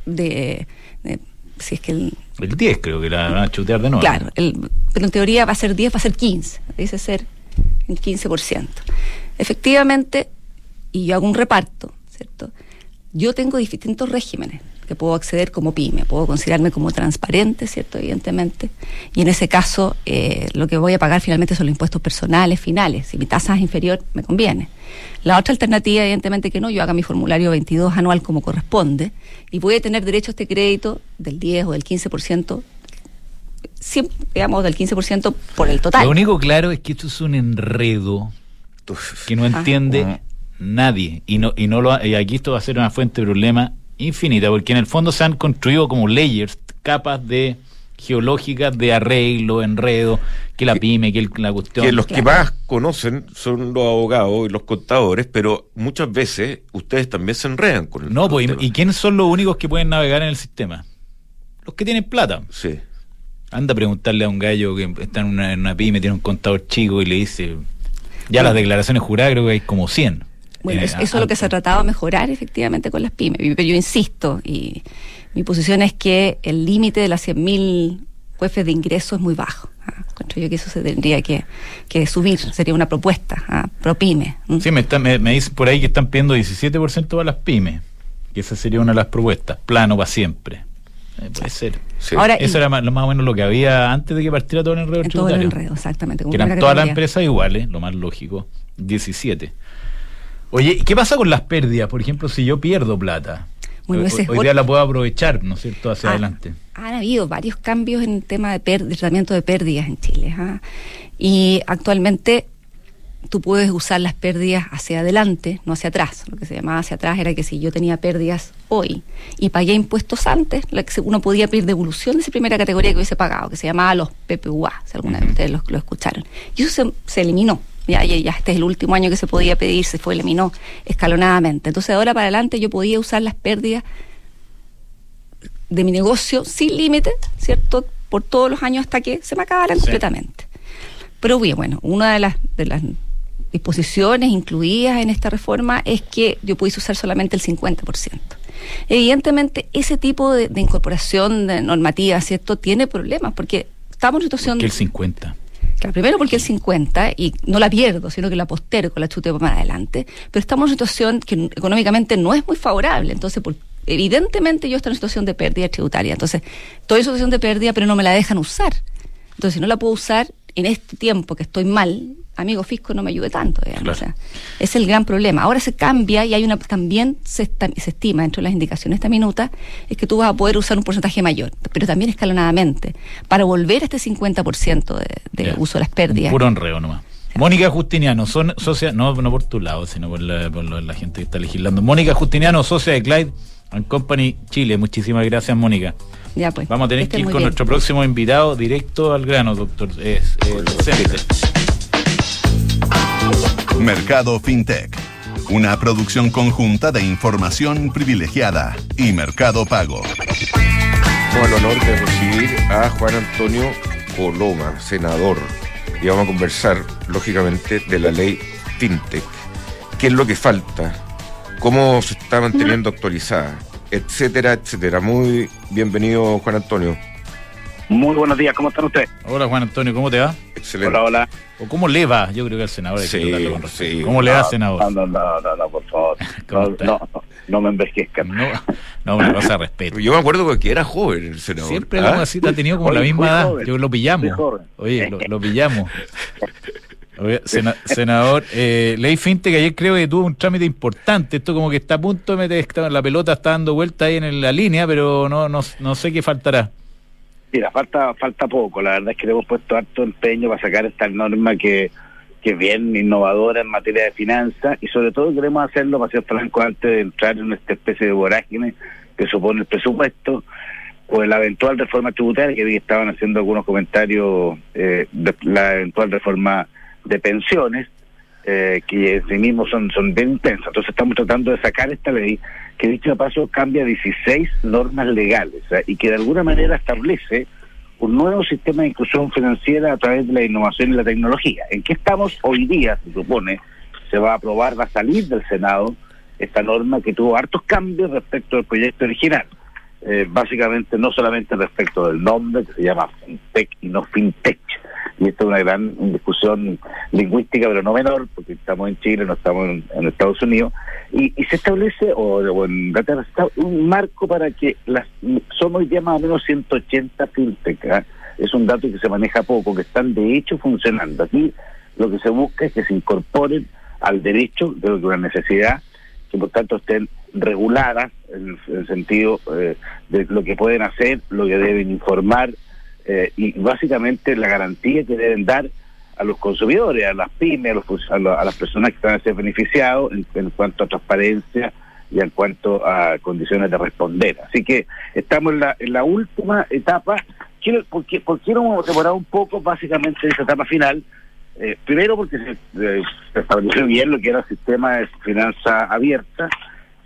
de, de- si es que el, El 10 creo que la van a chutear de nuevo. Claro, el- pero en teoría va a ser 10, va a ser 15, dice ser el 15%. Efectivamente, y yo hago un reparto, ¿cierto? Yo tengo distintos regímenes que puedo acceder como pyme, puedo considerarme como transparente, ¿cierto? Evidentemente. Y en ese caso, eh, lo que voy a pagar finalmente son los impuestos personales finales. Si mi tasa es inferior, me conviene. La otra alternativa, evidentemente, que no, yo haga mi formulario 22 anual como corresponde y voy a tener derecho a este crédito del 10 o del 15%, siempre, digamos, del 15% por el total. Lo único claro es que esto es un enredo que no entiende Ah. nadie. Y no, y no lo ha- y aquí esto va a ser una fuente de problema infinita, porque en el fondo se han construido como layers, capas de geológicas de arreglo, enredo, que la pyme, que el- la cuestión. que los que más conocen son los abogados y los contadores, pero muchas veces ustedes también se enredan con el No, pues, ¿y, quiénes son los únicos que pueden navegar en el sistema? Los que tienen plata. Sí. Anda a preguntarle a un gallo que está en una, en una pyme, tiene un contador chico y le dice, ya las declaraciones juradas creo que hay como 100. Bueno, Eh, eso, es lo que se tratado de mejorar efectivamente con las pymes. Pero yo insisto, y mi posición es que el límite de las 100.000 jueces de ingreso es muy bajo. ah. Yo que eso se tendría que, que subir, sería una propuesta ah, pro pyme. Sí, me, está, me, me dicen por ahí que están pidiendo 17% para las pymes. Que esa sería una de las propuestas. Plano para siempre. Eh, puede ser. sí. Ahora, Eso y- era más, lo más o menos lo que había antes de que partiera todo el enredo en todo el tributario. enredo, exactamente. como Que eran todas las empresas iguales, lo más lógico. 17. Oye, ¿y qué pasa con las pérdidas? Por ejemplo, si yo pierdo plata. Bueno, hoy, ese es hoy día la puedo aprovechar, ¿no es cierto?, hacia Ah, adelante. Han habido varios cambios en el tema de, tratamiento de pérdidas en Chile. ah. Y actualmente tú puedes usar las pérdidas hacia adelante, no hacia atrás. Lo que se llamaba hacia atrás era que si yo tenía pérdidas hoy y pagué impuestos antes, uno podía pedir devolución de esa primera categoría que hubiese pagado, que se llamaba los PPUA, si alguna de ustedes lo, lo escucharon. Y eso se, se eliminó. Ya, ya, ya este es el último año que se podía pedir, se fue, eliminó escalonadamente. Entonces, de ahora para adelante yo podía usar las pérdidas de mi negocio sin límite, ¿cierto? Por todos los años hasta que se me acabaran Sí. completamente. Pero bien, bueno, una de las, de las disposiciones incluidas en esta reforma es que yo pudiese usar solamente el 50%. Evidentemente, ese tipo de, de incorporación de normativa, ¿cierto?, tiene problemas porque estamos en una situación... Que el 50. Primero porque el 50 y no la pierdo, sino que la postergo, la chute más adelante, pero estamos en una situación que económicamente no es muy favorable, entonces por- evidentemente yo estoy en una situación de pérdida tributaria, entonces estoy en situación de pérdida pero no me la dejan usar, entonces si no la puedo usar en este tiempo que estoy mal, amigo fisco no me ayude tanto, Claro. o sea, es el gran problema. Ahora se cambia y hay una también se, esta- se estima dentro de las indicaciones de esta minuta es que tú vas a poder usar un porcentaje mayor, pero también escalonadamente, para volver a este 50% de, de uso de las pérdidas. Un puro enreo nomás. Mónica Justiniano, son socia, no, no por tu lado, sino por la, por la gente que está legislando. Mónica Justiniano, socia de Clyde and Company Chile. Muchísimas gracias, Mónica. Ya pues. Vamos a tener que ir con bien. nuestro próximo invitado directo al grano, doctor. Es, Cente. Mercado FinTech. Una producción conjunta de información privilegiada y Mercado Pago. Tengo el honor de recibir a Juan Antonio Coloma, senador, y vamos a conversar, lógicamente, de la ley FinTech. ¿Qué es lo que falta? ¿Cómo se está manteniendo actualizada? Etcétera, etcétera. Muy bienvenido, Juan Antonio. Muy buenos días, ¿cómo están ustedes? Hola, Juan Antonio, ¿cómo te va? Excelente. Hola, hola. ¿O cómo le va? Yo creo que al senador hay que Sí, con. ¿Cómo le va, No, senador? No, no, no, no, no, por favor. ¿Cómo No, está? no, no, no me envejezcan. No, no, una cosa de respeto. Yo me acuerdo que era joven el senador. Siempre ¿Ah? así, ha tenido como Oye, la misma edad. joven, Yo lo pillamos. Oye, lo, lo pillamos. Senador, eh, ley FinTech ayer creo que tuvo un trámite importante. Esto como que está a punto de meter, la pelota está dando vuelta ahí en la línea, pero no, no, no sé qué faltará. Mira, falta falta poco. La verdad es que le hemos puesto harto empeño para sacar esta norma que, que es bien innovadora en materia de finanzas y sobre todo queremos hacerlo, para ser franco, antes de entrar en esta especie de vorágine que supone el presupuesto o la eventual reforma tributaria, que que estaban haciendo algunos comentarios eh, de la eventual reforma de pensiones, eh, que en sí mismos son, son bien intensas. Entonces estamos tratando de sacar esta ley que dicho de paso cambia 16 normas legales ¿eh? y que de alguna manera establece un nuevo sistema de inclusión financiera a través de la innovación y la tecnología. ¿En qué estamos hoy día? Se supone, se va a aprobar, va a salir del Senado esta norma que tuvo hartos cambios respecto al proyecto original. Eh, básicamente no solamente respecto del nombre, que se llama FinTech y no FinTech, y esto es una gran discusión lingüística, pero no menor, porque estamos en Chile, no estamos en, Estados Unidos, y, y se establece, o, o en un marco para que las somos hoy día más o menos 180 fintech, ¿ah? es un dato que se maneja poco, que están de hecho funcionando. Aquí lo que se busca es que se incorporen al derecho, creo que una necesidad, que por tanto estén reguladas en el sentido eh, de lo que pueden hacer, lo que deben informar eh, y básicamente la garantía que deben dar a los consumidores, a las pymes, a, los, a, a las personas que van a ser beneficiados en, en cuanto a transparencia y en cuanto a condiciones de responder. Así que estamos en la, en la última etapa. Quiero, ¿por, qué, ¿Por qué hemos demorado un poco básicamente en esa etapa final? Eh, primero porque se, eh, se estableció bien lo que era el sistema de finanza abierta.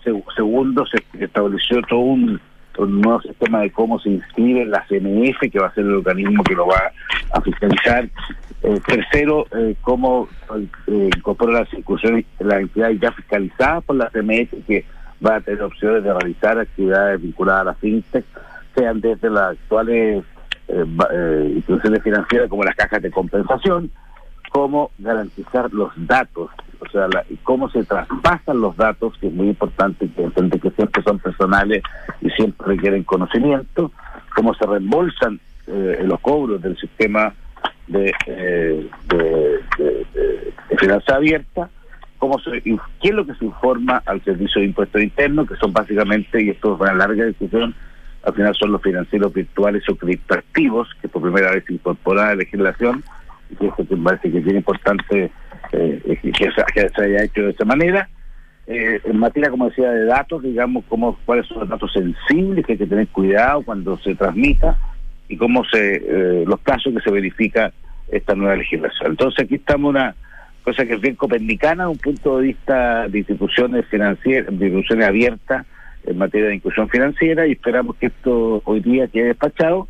Seg- segundo, se estableció todo un, un nuevo sistema de cómo se inscribe la CNF, que va a ser el organismo que lo va a fiscalizar. Eh, tercero, eh, cómo eh, incorpora las incursiones, las entidades ya fiscalizadas por la CMS, que va a tener opciones de realizar actividades vinculadas a la fintech, sean desde las actuales eh, eh, instituciones financieras como las cajas de compensación, cómo garantizar los datos, o sea, la- cómo se traspasan los datos, que es muy importante, que que siempre son personales y siempre requieren conocimiento, cómo se reembolsan eh, los cobros del sistema de, eh, de, de- de- finanza abierta, cómo se, qué es lo que se informa al servicio de impuestos internos, que son básicamente, y esto es una larga discusión, al final son los financieros virtuales o criptoactivos, que por primera vez se incorpora a la legislación, y que esto me parece que es bien importante eh, que, se, haya hecho de esa manera. Eh, en materia, como decía, de datos, digamos, cómo, cuáles son los datos sensibles que hay que tener cuidado cuando se transmita y cómo se eh, los casos que se verifica esta nueva legislación. Entonces aquí estamos una cosa que es bien copernicana, un punto de vista de instituciones financieras, de instituciones abiertas en materia de inclusión financiera y esperamos que esto hoy día quede despachado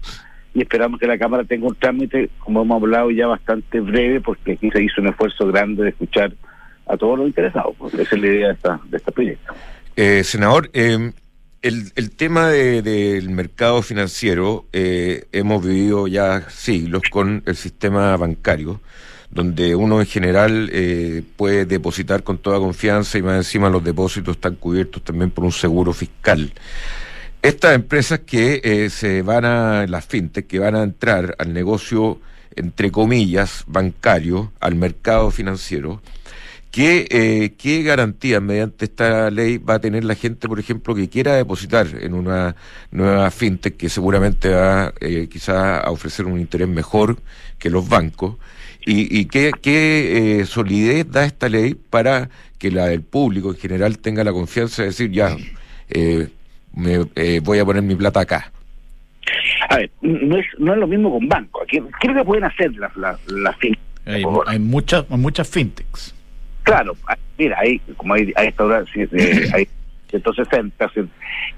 y esperamos que la Cámara tenga un trámite, como hemos hablado ya bastante breve, porque aquí se hizo un esfuerzo grande de escuchar a todos los interesados, porque esa es la idea de, esta, de este proyecto. Eh, senador, eh, el, el tema de- del mercado financiero, eh, hemos vivido ya siglos con el sistema bancario, donde uno en general eh, puede depositar con toda confianza y más encima los depósitos están cubiertos también por un seguro fiscal. Estas empresas que eh, se van a, las fintech, que van a entrar al negocio, entre comillas, bancario, al mercado financiero, ¿Qué, eh, ¿Qué garantías mediante esta ley va a tener la gente, por ejemplo, que quiera depositar en una nueva fintech que seguramente va eh, quizá a ofrecer un interés mejor que los bancos? ¿Y, y qué, qué eh, solidez da esta ley para que la del público en general tenga la confianza de decir, ya, eh, me, eh, voy a poner mi plata acá? A ver, no es, no es lo mismo con bancos. Aquí, ¿Qué es lo que pueden hacer las las las fintech? Hay, hay muchas, muchas fintechs. Claro, hay- mira, hay como hay, hay restaurantes, eh, hay 160, hacen-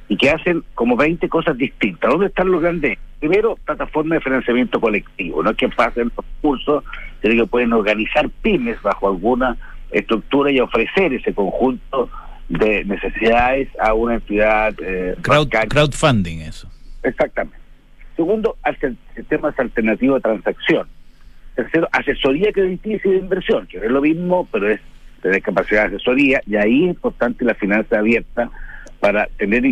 y que hacen como 20 cosas distintas. ¿Dónde están los grandes? Primero, plataformas de financiamiento colectivo, no es que pasen los cursos, sino que pueden organizar pymes bajo alguna estructura y ofrecer ese conjunto de necesidades a una entidad eh, Crowd, crowdfunding, eso. Exactamente. Segundo, sistemas alternativos de transacción. Tercero, asesoría crediticia y de inversión, que no es lo mismo, pero es tener capacidad de asesoría, y ahí es importante la finanza abierta para tener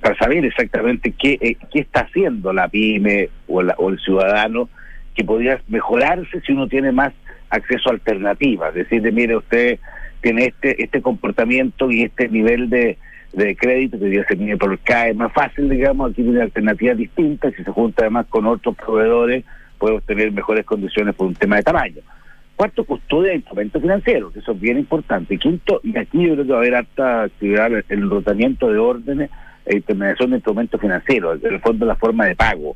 para saber exactamente qué, eh, qué está haciendo la pyme o, la- o el ciudadano que podría mejorarse si uno tiene más acceso a alternativas. Decirle, mire, usted tiene este este comportamiento y este nivel de, de crédito que ya se mide por el CAE, más fácil, digamos, aquí tiene alternativas distintas, si se junta además con otros proveedores, puede obtener mejores condiciones por un tema de tamaño. Cuarto, custodia de instrumentos financieros, que eso es bien importante. Quinto, y aquí yo creo que va a haber harta actividad el rotamiento de órdenes e intermediación de instrumentos financieros, en el fondo la forma de pago.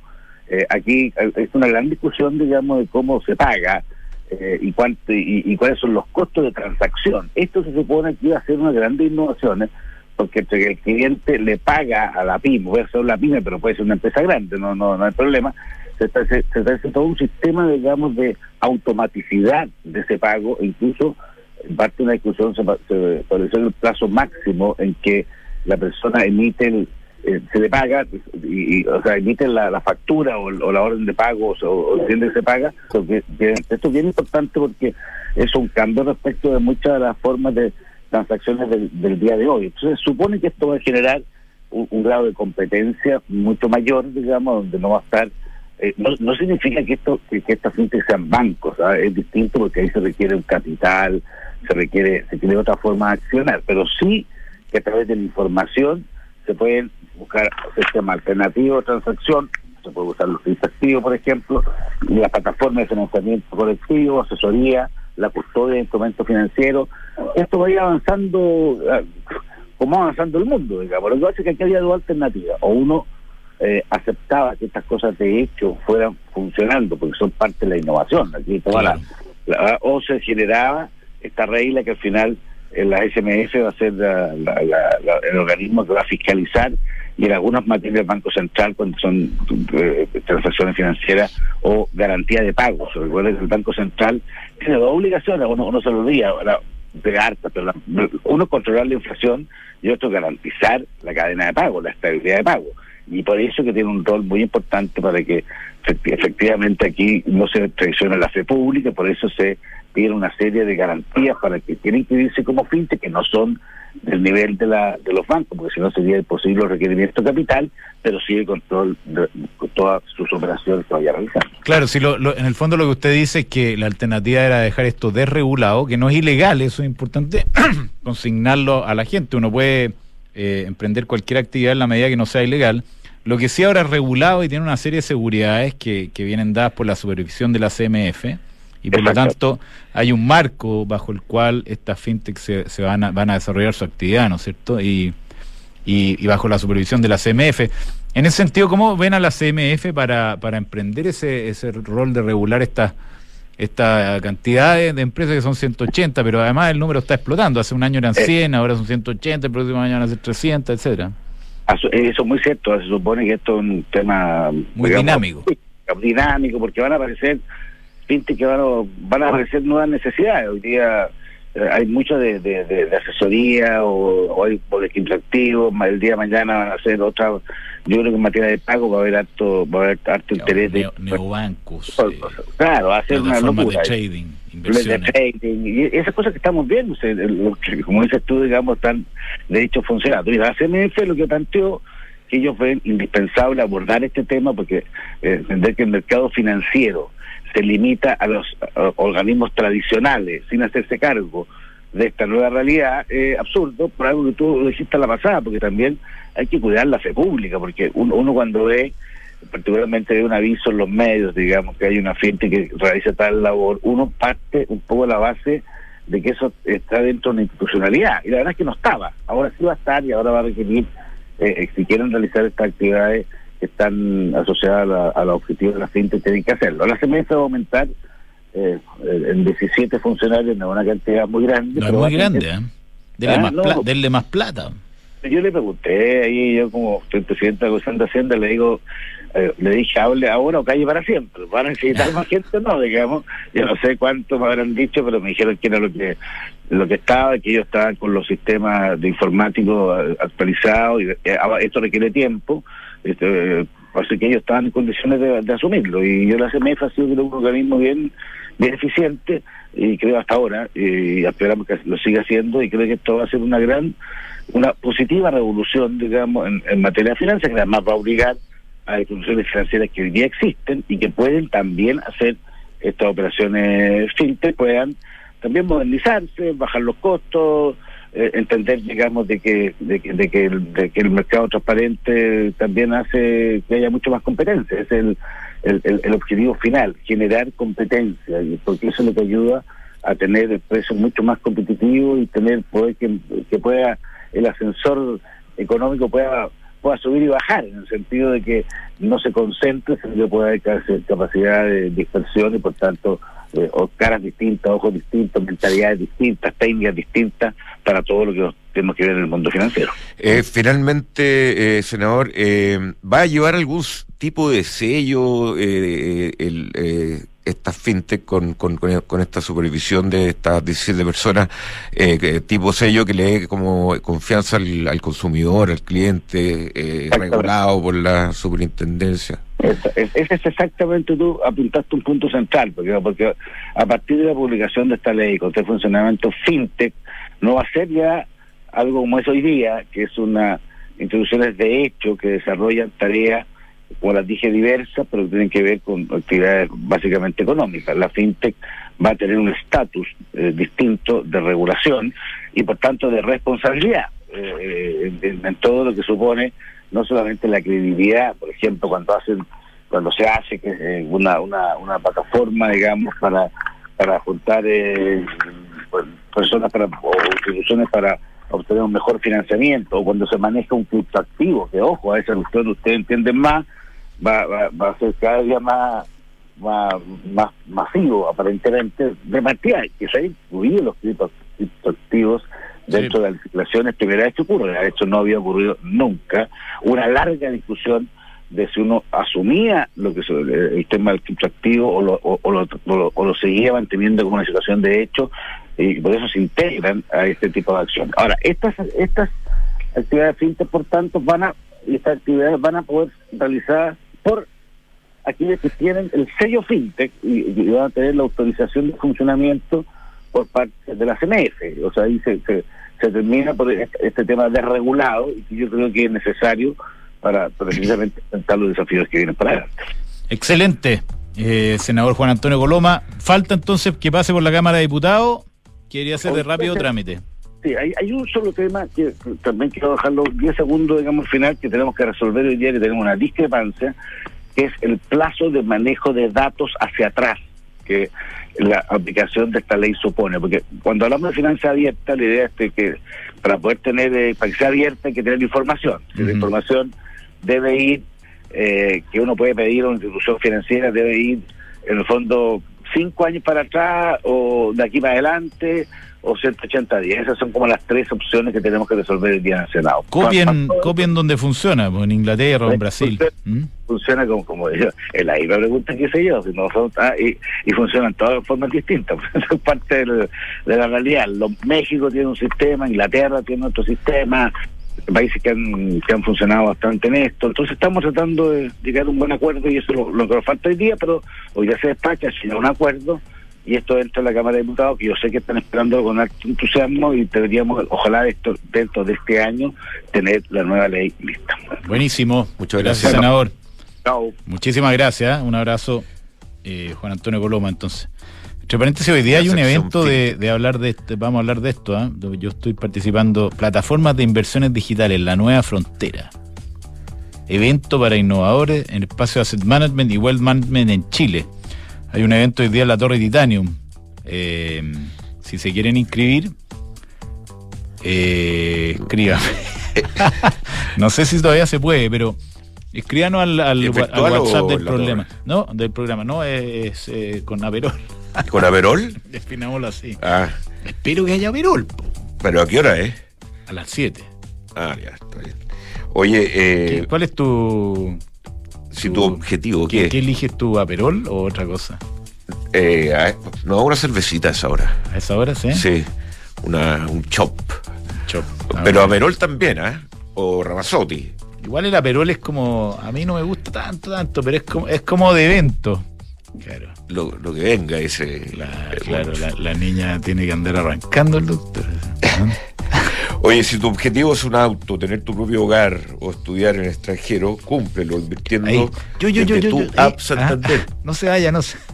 Eh, aquí eh, es una gran discusión, digamos, de cómo se paga eh, y, cuánto, y, y cuáles son los costos de transacción. Esto se supone que iba a ser una grandes innovaciones, porque entre el cliente le paga a la pyme, puede ser la pyme, pero puede ser una empresa grande, no no no hay problema, se establece se establece todo un sistema, digamos, de automaticidad de ese pago, e incluso en parte de una discusión se, se estableció el plazo máximo en que la persona emite el, eh, se le paga, y, o sea, emiten la, la factura o, la orden de pago o, o que se paga. Esto, es bien importante porque es un cambio respecto de muchas de las formas de transacciones del, del día de hoy. Entonces, supone que esto va a generar un, grado de competencia mucho mayor, digamos, donde no va a estar. eh, no, no significa que esto que, estas fintechs sean bancos, ¿ah? es distinto porque ahí se requiere un capital, se requiere se requiere otra forma de accionar, pero sí que a través de la información se pueden buscar sistemas alternativos de transacción, se puede usar los servicios activos, por ejemplo, y las plataformas de financiamiento colectivo, asesoría, la custodia de instrumentos financieros. Esto va a ir avanzando, eh, como va avanzando el mundo, digamos. Lo que pasa es que aquí había dos alternativas. O uno eh, aceptaba que estas cosas de hecho fueran funcionando, porque son parte de la innovación. Aquí toda la- la- o se generaba esta regla que al final la SMF va a ser la- el organismo que va a fiscalizar y en algunas materias del Banco Central cuando son eh, transacciones financieras o garantía de pagos. Recuerden que el Banco Central tiene dos obligaciones, uno, uno se lo ahora, de harta, pero la- uno controlar la inflación y otro garantizar la cadena de pago, la estabilidad de pago. Y por eso que tiene un rol muy importante para que efectivamente aquí no se traicione la fe pública, por eso se pide una serie de garantías para que tienen que irse como fintech, que no son del nivel de, la, de los bancos, porque si no sería imposible el requerimiento capital, pero sí el control de, de todas sus operaciones que vaya realizando. Claro, si lo, lo- en el fondo lo que usted dice es que la alternativa era dejar esto desregulado, que no es ilegal, eso es importante consignarlo a la gente. Uno puede eh, emprender cualquier actividad en la medida que no sea ilegal. Lo que sí ahora es regulado y tiene una serie de seguridades que, que vienen dadas por la supervisión de la CMF y por lo tanto hay un marco bajo el cual estas fintech se, se van, a, van a desarrollar su actividad, ¿no es cierto? Y, y, y bajo la supervisión de la CMF. En ese sentido, ¿cómo ven a la CMF para, para emprender ese, ese rol de regular estas esta cantidad de, de empresas que son 180, pero además el número está explotando. Hace un año eran Eh. 100, ahora son 180, el próximo año van a ser 300, etcétera. Eso eso es muy cierto, se supone que esto es un tema Muy dinámico. dinámico, porque van a aparecer fintech que van a, van a aparecer nuevas necesidades. Hoy día eh, hay mucho de, de, de- de asesoría o, o hay boletín interactivo, el día de mañana van a hacer otra, yo creo que en materia de pago va a haber harto, va a haber harto interés de Neo- neobancos, eh, claro, ser una plataformas de locura. trading, de inversiones. trading, y esas cosas que estamos viendo, como dices tú, digamos, están de hecho funcionando. Y la CMF lo que planteó que ellos ven indispensable abordar este tema porque eh, entender que el mercado financiero se limita a los a organismos tradicionales sin hacerse cargo de esta nueva realidad es absurdo por algo que tú dijiste a la pasada porque también hay que cuidar la fe pública porque uno, uno cuando ve particularmente ve un aviso en los medios digamos que hay una gente que realiza tal labor uno parte un poco la base de que eso está dentro de una institucionalidad y la verdad es que no estaba ahora sí va a estar y ahora va a requerir eh, si quieren realizar estas actividades que están asociadas a, los objetivos de la gente, tienen que hacerlo. La CMF va a aumentar eh, en 17 funcionarios, no es una cantidad muy grande. No es muy grande, ¿eh? Denle, Ah, más no. pla- denle más plata. Yo le pregunté, ahí yo como estoy presidente de la Comisión de Hacienda, le digo, eh, le dije, hable ahora o calle para siempre. ¿Van a necesitar más gente o no? Digamos, yo no sé cuánto me habrán dicho, pero me dijeron que era lo que lo que estaba, que ellos estaban con los sistemas de informático eh, actualizados, y eh, esto requiere tiempo, este, eh, así que ellos estaban en condiciones de, de asumirlo. Y yo la CMF ha sido un organismo bien, bien eficiente, y creo hasta ahora, y esperamos que lo siga haciendo, y creo que esto va a ser una gran una positiva revolución, digamos, en, materia de finanzas, que además va a obligar a instituciones financieras que hoy día existen y que pueden también hacer estas operaciones fintech, puedan también modernizarse, bajar los costos, eh, entender, digamos, de que, de, que, de que el mercado transparente también hace que haya mucho más competencia. Es el, el, el- el objetivo final, generar competencia, y porque eso es lo que ayuda a tener precios mucho más competitivos y tener poder que, que pueda el ascensor económico pueda pueda subir y bajar en el sentido de que no se concentre sino que pueda haber ca- capacidad de dispersión y por tanto eh, caras distintas, ojos distintos, mentalidades distintas, técnicas distintas para todo lo que tenemos que ver en el mundo financiero. Eh, finalmente, eh, senador, eh, ¿va a llevar algún tipo de sello eh, el, eh, estas fintech con, con, esta supervisión de estas 17 personas tipo sello que le dé como confianza al, al consumidor, al cliente, eh, regulado por la superintendencia. Esa- es- Ese es exactamente tú apuntaste un punto central, porque, porque a partir de la publicación de esta ley con este funcionamiento fintech, no va a ser ya algo como es hoy día, que es una instituciones de hecho que desarrollan tareas, como las dije, diversas, pero que tienen que ver con actividades básicamente económicas. La fintech va a tener un estatus eh, distinto de regulación y por tanto de responsabilidad eh, en, todo lo que supone no solamente la credibilidad, por ejemplo, cuando hacen, cuando se hace que eh, una, una, una plataforma, digamos, para para juntar eh, pues, personas para, o instituciones para obtener un mejor financiamiento, o cuando se maneja un criptoactivo, que ojo, a esa cuestión ustedes entienden más, va, va, va a ser cada día más más, más masivo aparentemente de partida que se incluido los cripto- criptoactivos dentro Sí. de las legislaciones primera vez que ocurre de hecho no había ocurrido nunca una larga discusión de si uno asumía lo que es el, el tema del criptoactivo o lo, o, o lo, o lo- o lo seguía manteniendo como una situación de hecho y por eso se integran a este tipo de acción. Ahora, estas estas actividades fintech, por tanto, van a estas actividades van a poder realizadas por aquellos que tienen el sello fintech y, van a tener la autorización de funcionamiento por parte de la CNF. O sea, ahí se, se, se termina por este, este tema desregulado y que yo creo que es necesario para precisamente enfrentar los desafíos que vienen para adelante. Excelente. Eh, senador Juan Antonio Coloma. Falta entonces que pase por la Cámara de Diputados. Quería hacer de rápido trámite. Sí, hay, hay un solo tema que también quiero dejarlo 10 segundos, digamos, al final, que tenemos que resolver hoy día, que tenemos una discrepancia, que es el plazo de manejo de datos hacia atrás que la aplicación de esta ley supone. Porque cuando hablamos de finanzas abiertas, la idea es de que para poder tener, eh, para que sea abierta hay que tener información. Si La Ujú. información debe ir, eh, que uno puede pedir a una institución financiera, debe ir, en el fondo, cinco años para atrás o de aquí para adelante o 180 días. Esas son como las tres opciones que tenemos que resolver el día en el Senado. Copien, copien donde funciona, pues, en Inglaterra o en Brasil. usted- ¿Mm? funciona como, como yo, el ahí me pregunta qué sé yo, si no ah, y, y funcionan todas de formas distintas, es parte del- de la realidad. Los, México tiene un sistema, Inglaterra tiene otro sistema, países que han, que han funcionado bastante en esto, entonces estamos tratando de llegar a un buen acuerdo y eso es lo, lo que nos falta hoy día, pero hoy ya se despacha, se llega a un acuerdo y esto entra en la Cámara de Diputados, que yo sé que están esperando con alto entusiasmo y deberíamos, ojalá esto, dentro de este año, tener la nueva ley lista. Buenísimo. Muchas gracias, gracias. senador. Chao. Muchísimas gracias. Un abrazo, eh, Juan Antonio Coloma, entonces. Entre paréntesis, hoy día hay un evento de, hablar de este, vamos a hablar de esto, ¿ah? yo estoy participando, plataformas de inversiones digitales, la nueva frontera. Evento para innovadores en espacio de Asset Management y Wealth Management en Chile. Hay un evento hoy día en la Torre Titanium. Eh, si se quieren inscribir, eh, escríbame. no sé si todavía se puede, pero escríbanos al, ¿Es WhatsApp del problema. No, del programa, no, es, eh, con Aperol. ¿Con Averol? Definámoslo así. Ah, Espero que haya Aperol, po. pero ¿a qué hora es? a las 7. Ah, ya, está bien. Oye, eh, ¿Cuál es tu. si tu objetivo, ¿qué, ¿qué? eliges tú, Aperol o otra cosa? Eh, ah, no, una cervecita a esa hora. ¿A esa hora, sí? Sí, una, un chop. Chop. Ah, Pero bueno. Averol también, ¿ah? O Ramazzotti. Igual el Aperol es como. A mí no me gusta tanto, tanto, pero es como, es como de evento. Claro. Lo, lo que venga ese. La, eh, claro, la, la niña tiene que andar arrancando el doctor. Oye, si tu objetivo es un auto, tener tu propio hogar o estudiar en el extranjero, cúmplelo invirtiendo Ahí. Yo, yo, yo, desde yo, tu yo, app. Santander. Ah, no se vaya, no se.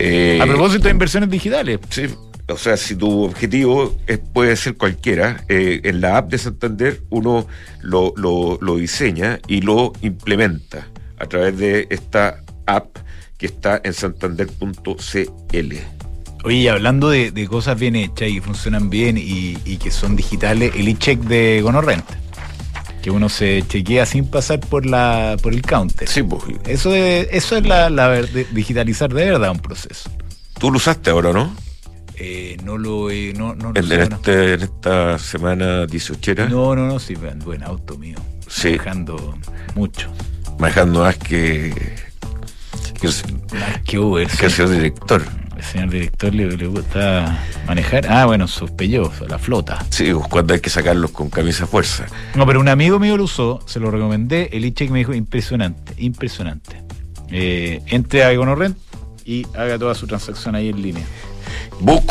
Eh, A propósito de inversiones digitales. Sí, o sea, si tu objetivo es, puede ser cualquiera, eh, en la app de Santander uno lo, lo, lo diseña y lo implementa a través de esta app que está en santander.cl. Oye, hablando de, de cosas bien hechas y que funcionan bien y, y que son digitales, el e-check de Gonorrenta. Que uno se chequea sin pasar por la por el counter. Sí, pues, Eso, es, eso es la, la de- digitalizar de verdad un proceso. tú lo usaste ahora, ¿no? Eh, no lo he- no, no, En, en este- en esta semana 18 No, no, no, sí, buen auto mío. Sí. Manejando mucho. Manejando más que Que el. El que el señor director. el señor director le, le gusta manejar. Ah, bueno, pellos, la flota. Sí, cuando hay que sacarlos con camisa fuerza. No, pero un amigo mío lo usó, se lo recomendé, el e-check me dijo impresionante, impresionante. Eh, entre a EconoRent y haga toda su transacción ahí en línea. Book.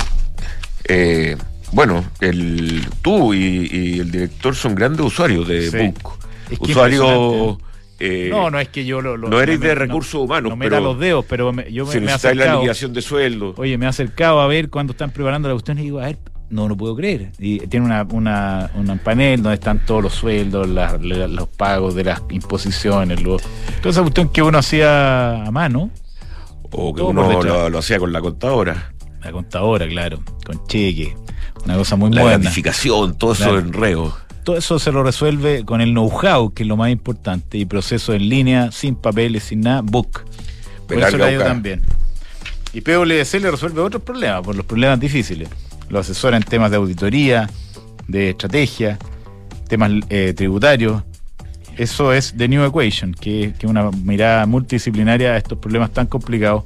eh, bueno, el, tú y, y el director son grandes usuarios de Sí. Book. Es que Usuarios. Eh, no, no es que yo lo... lo- no eres me- de recursos humanos, No meta pero los dedos, pero me- yo me, si me la liquidación de sueldo. Oye, me he acercado a ver cuando están preparando la cuestión y digo, a ver, no lo puedo creer. Y tiene una, una, una panel donde están todos los sueldos, las- la- los pagos de las imposiciones, los- toda esa cuestión que uno hacía a mano, o que uno lo, lo hacía con la contadora. la contadora, claro, con cheque, una cosa muy La moderna. gratificación, todo eso Claro. Todo eso se lo resuelve con el know-how, que es lo más importante, y proceso en línea, sin papeles, sin nada, book. Por Velar eso le bien. Y PwC le resuelve otros problemas, por los problemas difíciles. Lo asesora en temas de auditoría, de estrategia, temas eh, tributarios. Eso es The New Equation, que es una mirada multidisciplinaria a estos problemas tan complicados.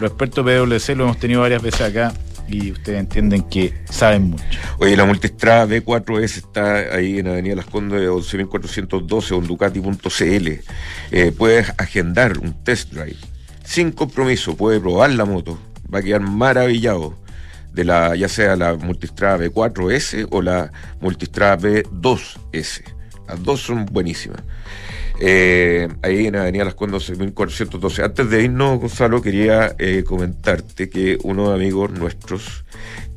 Los expertos PwC lo hemos tenido varias veces acá y ustedes entienden que saben mucho. Oye, la multistrada B4S está ahí en Avenida Las Condes 11.412 o en ducati.cl. Eh, puedes agendar un test drive sin compromiso, puede probar la moto, va a quedar maravillado de la ya sea la multistrada B4S o la multistrada B2S. Las dos son buenísimas. Eh, ahí en Avenida Las Condes 1412. Antes de irnos, Gonzalo, quería eh, comentarte que unos amigos nuestros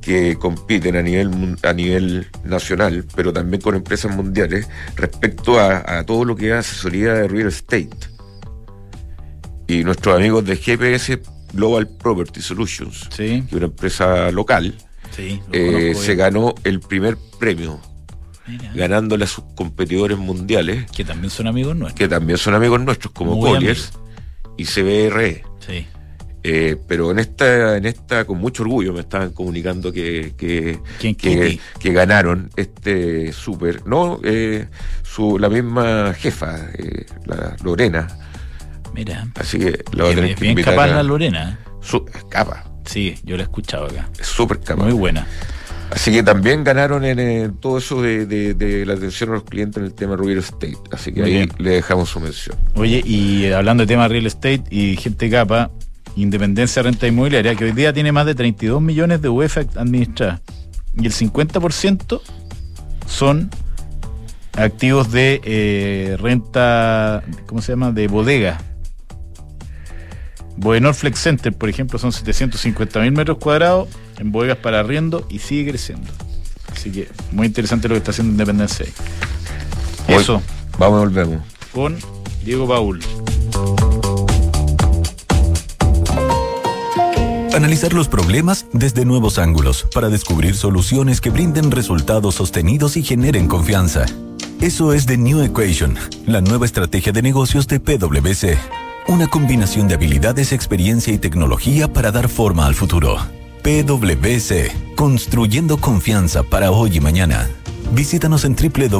que compiten a nivel a nivel nacional, pero también con empresas mundiales, respecto a, a todo lo que es asesoría de real estate. Y nuestros amigos de GPS Global Property Solutions, Sí, que es una empresa local, sí. eh, se ganó el primer premio, Mira, ganándole a sus competidores mundiales que también son amigos nuestros. que también son amigos nuestros como Colliers y CBRE. Sí. Eh, pero en esta, en esta, con mucho orgullo me estaban comunicando que, que, ¿Quién que, ganaron este súper. No, eh, su, la misma jefa, eh, la Lorena. Mira. Así que la voy a Es tener que bien invitar capaz a- la Lorena. su- capa, Sí, yo la he escuchado acá. es súper capaz. Muy buena. Así que también ganaron en eh, todo eso de, de- de la atención a los clientes en el tema real estate. Así que Muy ahí bien. le dejamos su mención. Oye, y eh, hablando de tema real estate y gente capa, Independencia Renta Inmobiliaria, que hoy día tiene más de 32 millones de UEF administradas. Y el 50% son activos de eh, renta, ¿cómo se llama? De bodega. Bodenor Flex Center, por ejemplo, son 750 mil metros cuadrados en bodegas para arriendo y sigue creciendo. Así que muy interesante lo que está haciendo Independencia Eso, Vamos y volvemos. con Diego Paul. Analizar los problemas desde nuevos ángulos para descubrir soluciones que brinden resultados sostenidos y generen confianza. Eso es The New Equation, la nueva estrategia de negocios de PwC. Una combinación de habilidades, experiencia y tecnología para dar forma al futuro. PwC, construyendo confianza para hoy y mañana. Visítanos en www.pwc.cl.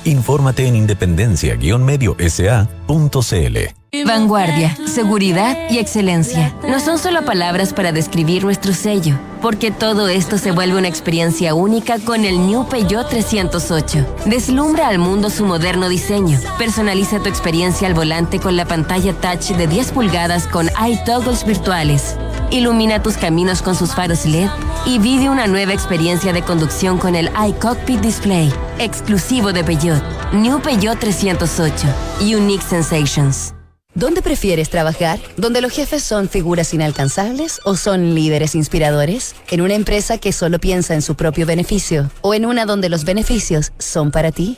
Infórmate en independencia-mediosa.cl. Vanguardia, seguridad y excelencia. No son solo palabras para describir nuestro sello, porque todo esto se vuelve una experiencia única con el New Peugeot 308. Deslumbra al mundo su moderno diseño. Personaliza tu experiencia al volante con la pantalla touch de 10 pulgadas con iToggles virtuales. Ilumina tus caminos con sus faros LED y vive una nueva experiencia de conducción con el iCockpit Display, exclusivo de Peugeot. New Peugeot 308. Unique Sensations. ¿Dónde prefieres trabajar? ¿Donde los jefes son figuras inalcanzables o son líderes inspiradores? ¿En una empresa que solo piensa en su propio beneficio? ¿O en una donde los beneficios son para ti?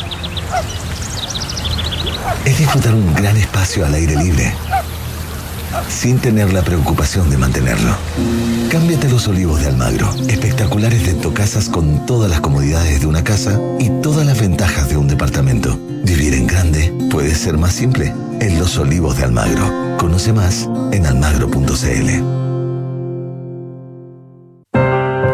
es disfrutar un gran espacio al aire libre, sin tener la preocupación de mantenerlo. Cámbiate los olivos de Almagro, espectaculares dentocasas con todas las comodidades de una casa y todas las ventajas de un departamento. Vivir en grande puede ser más simple en los olivos de Almagro. Conoce más en almagro.cl.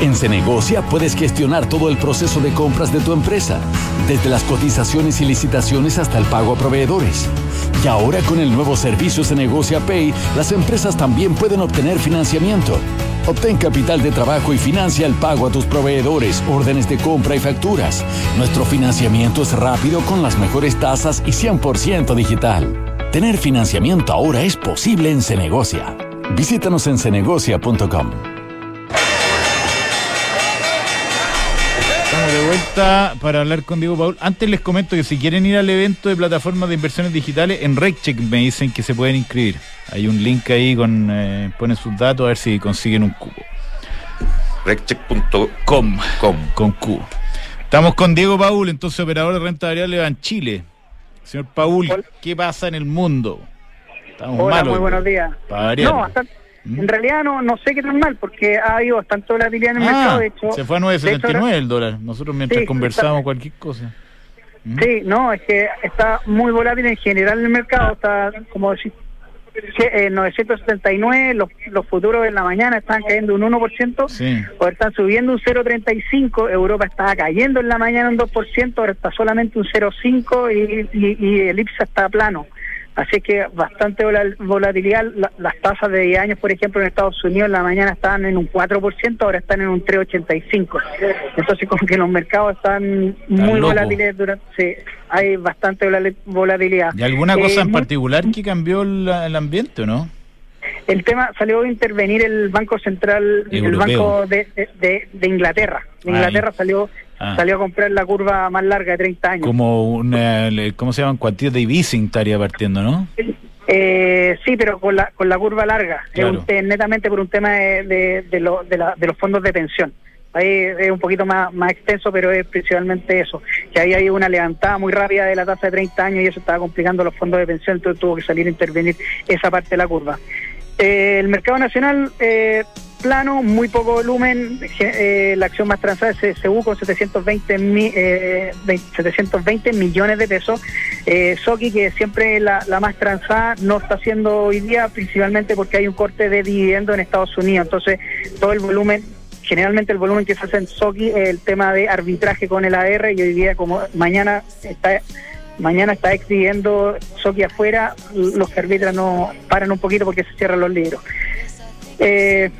En Cenegocia puedes gestionar todo el proceso de compras de tu empresa, desde las cotizaciones y licitaciones hasta el pago a proveedores. Y ahora con el nuevo servicio Cenegocia Pay, las empresas también pueden obtener financiamiento. Obtén capital de trabajo y financia el pago a tus proveedores, órdenes de compra y facturas. Nuestro financiamiento es rápido con las mejores tasas y 100% digital. Tener financiamiento ahora es posible en Cenegocia. Visítanos en cenegocia.com. vuelta para hablar con Diego Paul. Antes les comento que si quieren ir al evento de plataformas de inversiones digitales, en RegCheck me dicen que se pueden inscribir. Hay un link ahí con eh, ponen sus datos a ver si consiguen un cubo. Reccheck.com con Q. Estamos con Diego Paul, entonces operador de renta variable en Chile. Señor Paul, ¿qué pasa en el mundo? Estamos Hola, malos. muy buenos días. Para variar. No, bastante- en realidad no, no sé qué tan mal, porque ha habido bastante volatilidad en el Ah, mercado. De hecho, se fue a de hecho, 9.79 el dólar. Nosotros mientras Sí, conversábamos cualquier cosa. Sí, no, es que está muy volátil en general el mercado, está como decir, que, eh, 979, los, los futuros en la mañana están cayendo un 1%, Sí. ahora están subiendo un 0,35, Europa estaba cayendo en la mañana un 2%, ahora está solamente un 0,5 y, y, y el IPSA está plano. Así que bastante vola- volatilidad. La- las tasas de 10 años, por ejemplo, en Estados Unidos en la mañana estaban en un 4%, ahora están en un 3,85. Entonces, como que los mercados están muy volátiles durante... Sí, hay bastante vola- volatilidad. ¿Y alguna Eh, cosa en muy- particular que cambió el, el ambiente o no? El tema salió a intervenir el Banco Central, el Europeo. Banco de, de- Inglaterra. De Inglaterra salió Ah. salió a comprar la curva más larga de 30 años. Como una, le- ¿cómo se llaman? Quantitative easing estaría partiendo, ¿no? Eh, sí, pero con la, con la curva larga, es un netamente por un tema de, de, de lo- de la- de los fondos de pensión. Ahí es un poquito más, más extenso, pero es principalmente eso, que ahí hay una levantada muy rápida de la tasa de 30 años y eso estaba complicando los fondos de pensión, entonces tuvo que salir a intervenir esa parte de la curva. Eh, el mercado nacional, eh, plano, muy poco volumen, eh, la acción más transada es CSU con 720, mi- eh, vein- 720 millones de pesos. Eh, Soki, que siempre la, la más transada, no está haciendo hoy día, principalmente porque hay un corte de dividendo en Estados Unidos. Entonces, todo el volumen, generalmente el volumen que se hace en Soki el tema de arbitraje con el AR y hoy día, como mañana está Mañana está exhibiendo Soki afuera, los que arbitran no paran un poquito porque se cierran los libros. Eh,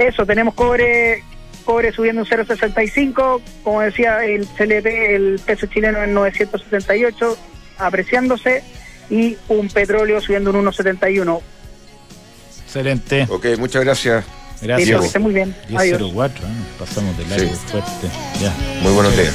eso, tenemos cobre cobre subiendo un 0,65, como decía el CLP, el peso chileno en 978, apreciándose, y un petróleo subiendo un 1,71. Excelente. Ok, muchas gracias. Gracias. Que esté muy bien. Adiós. 10.04, ¿eh? pasamos del largo Sí. fuerte. Ya. Muy buenos días.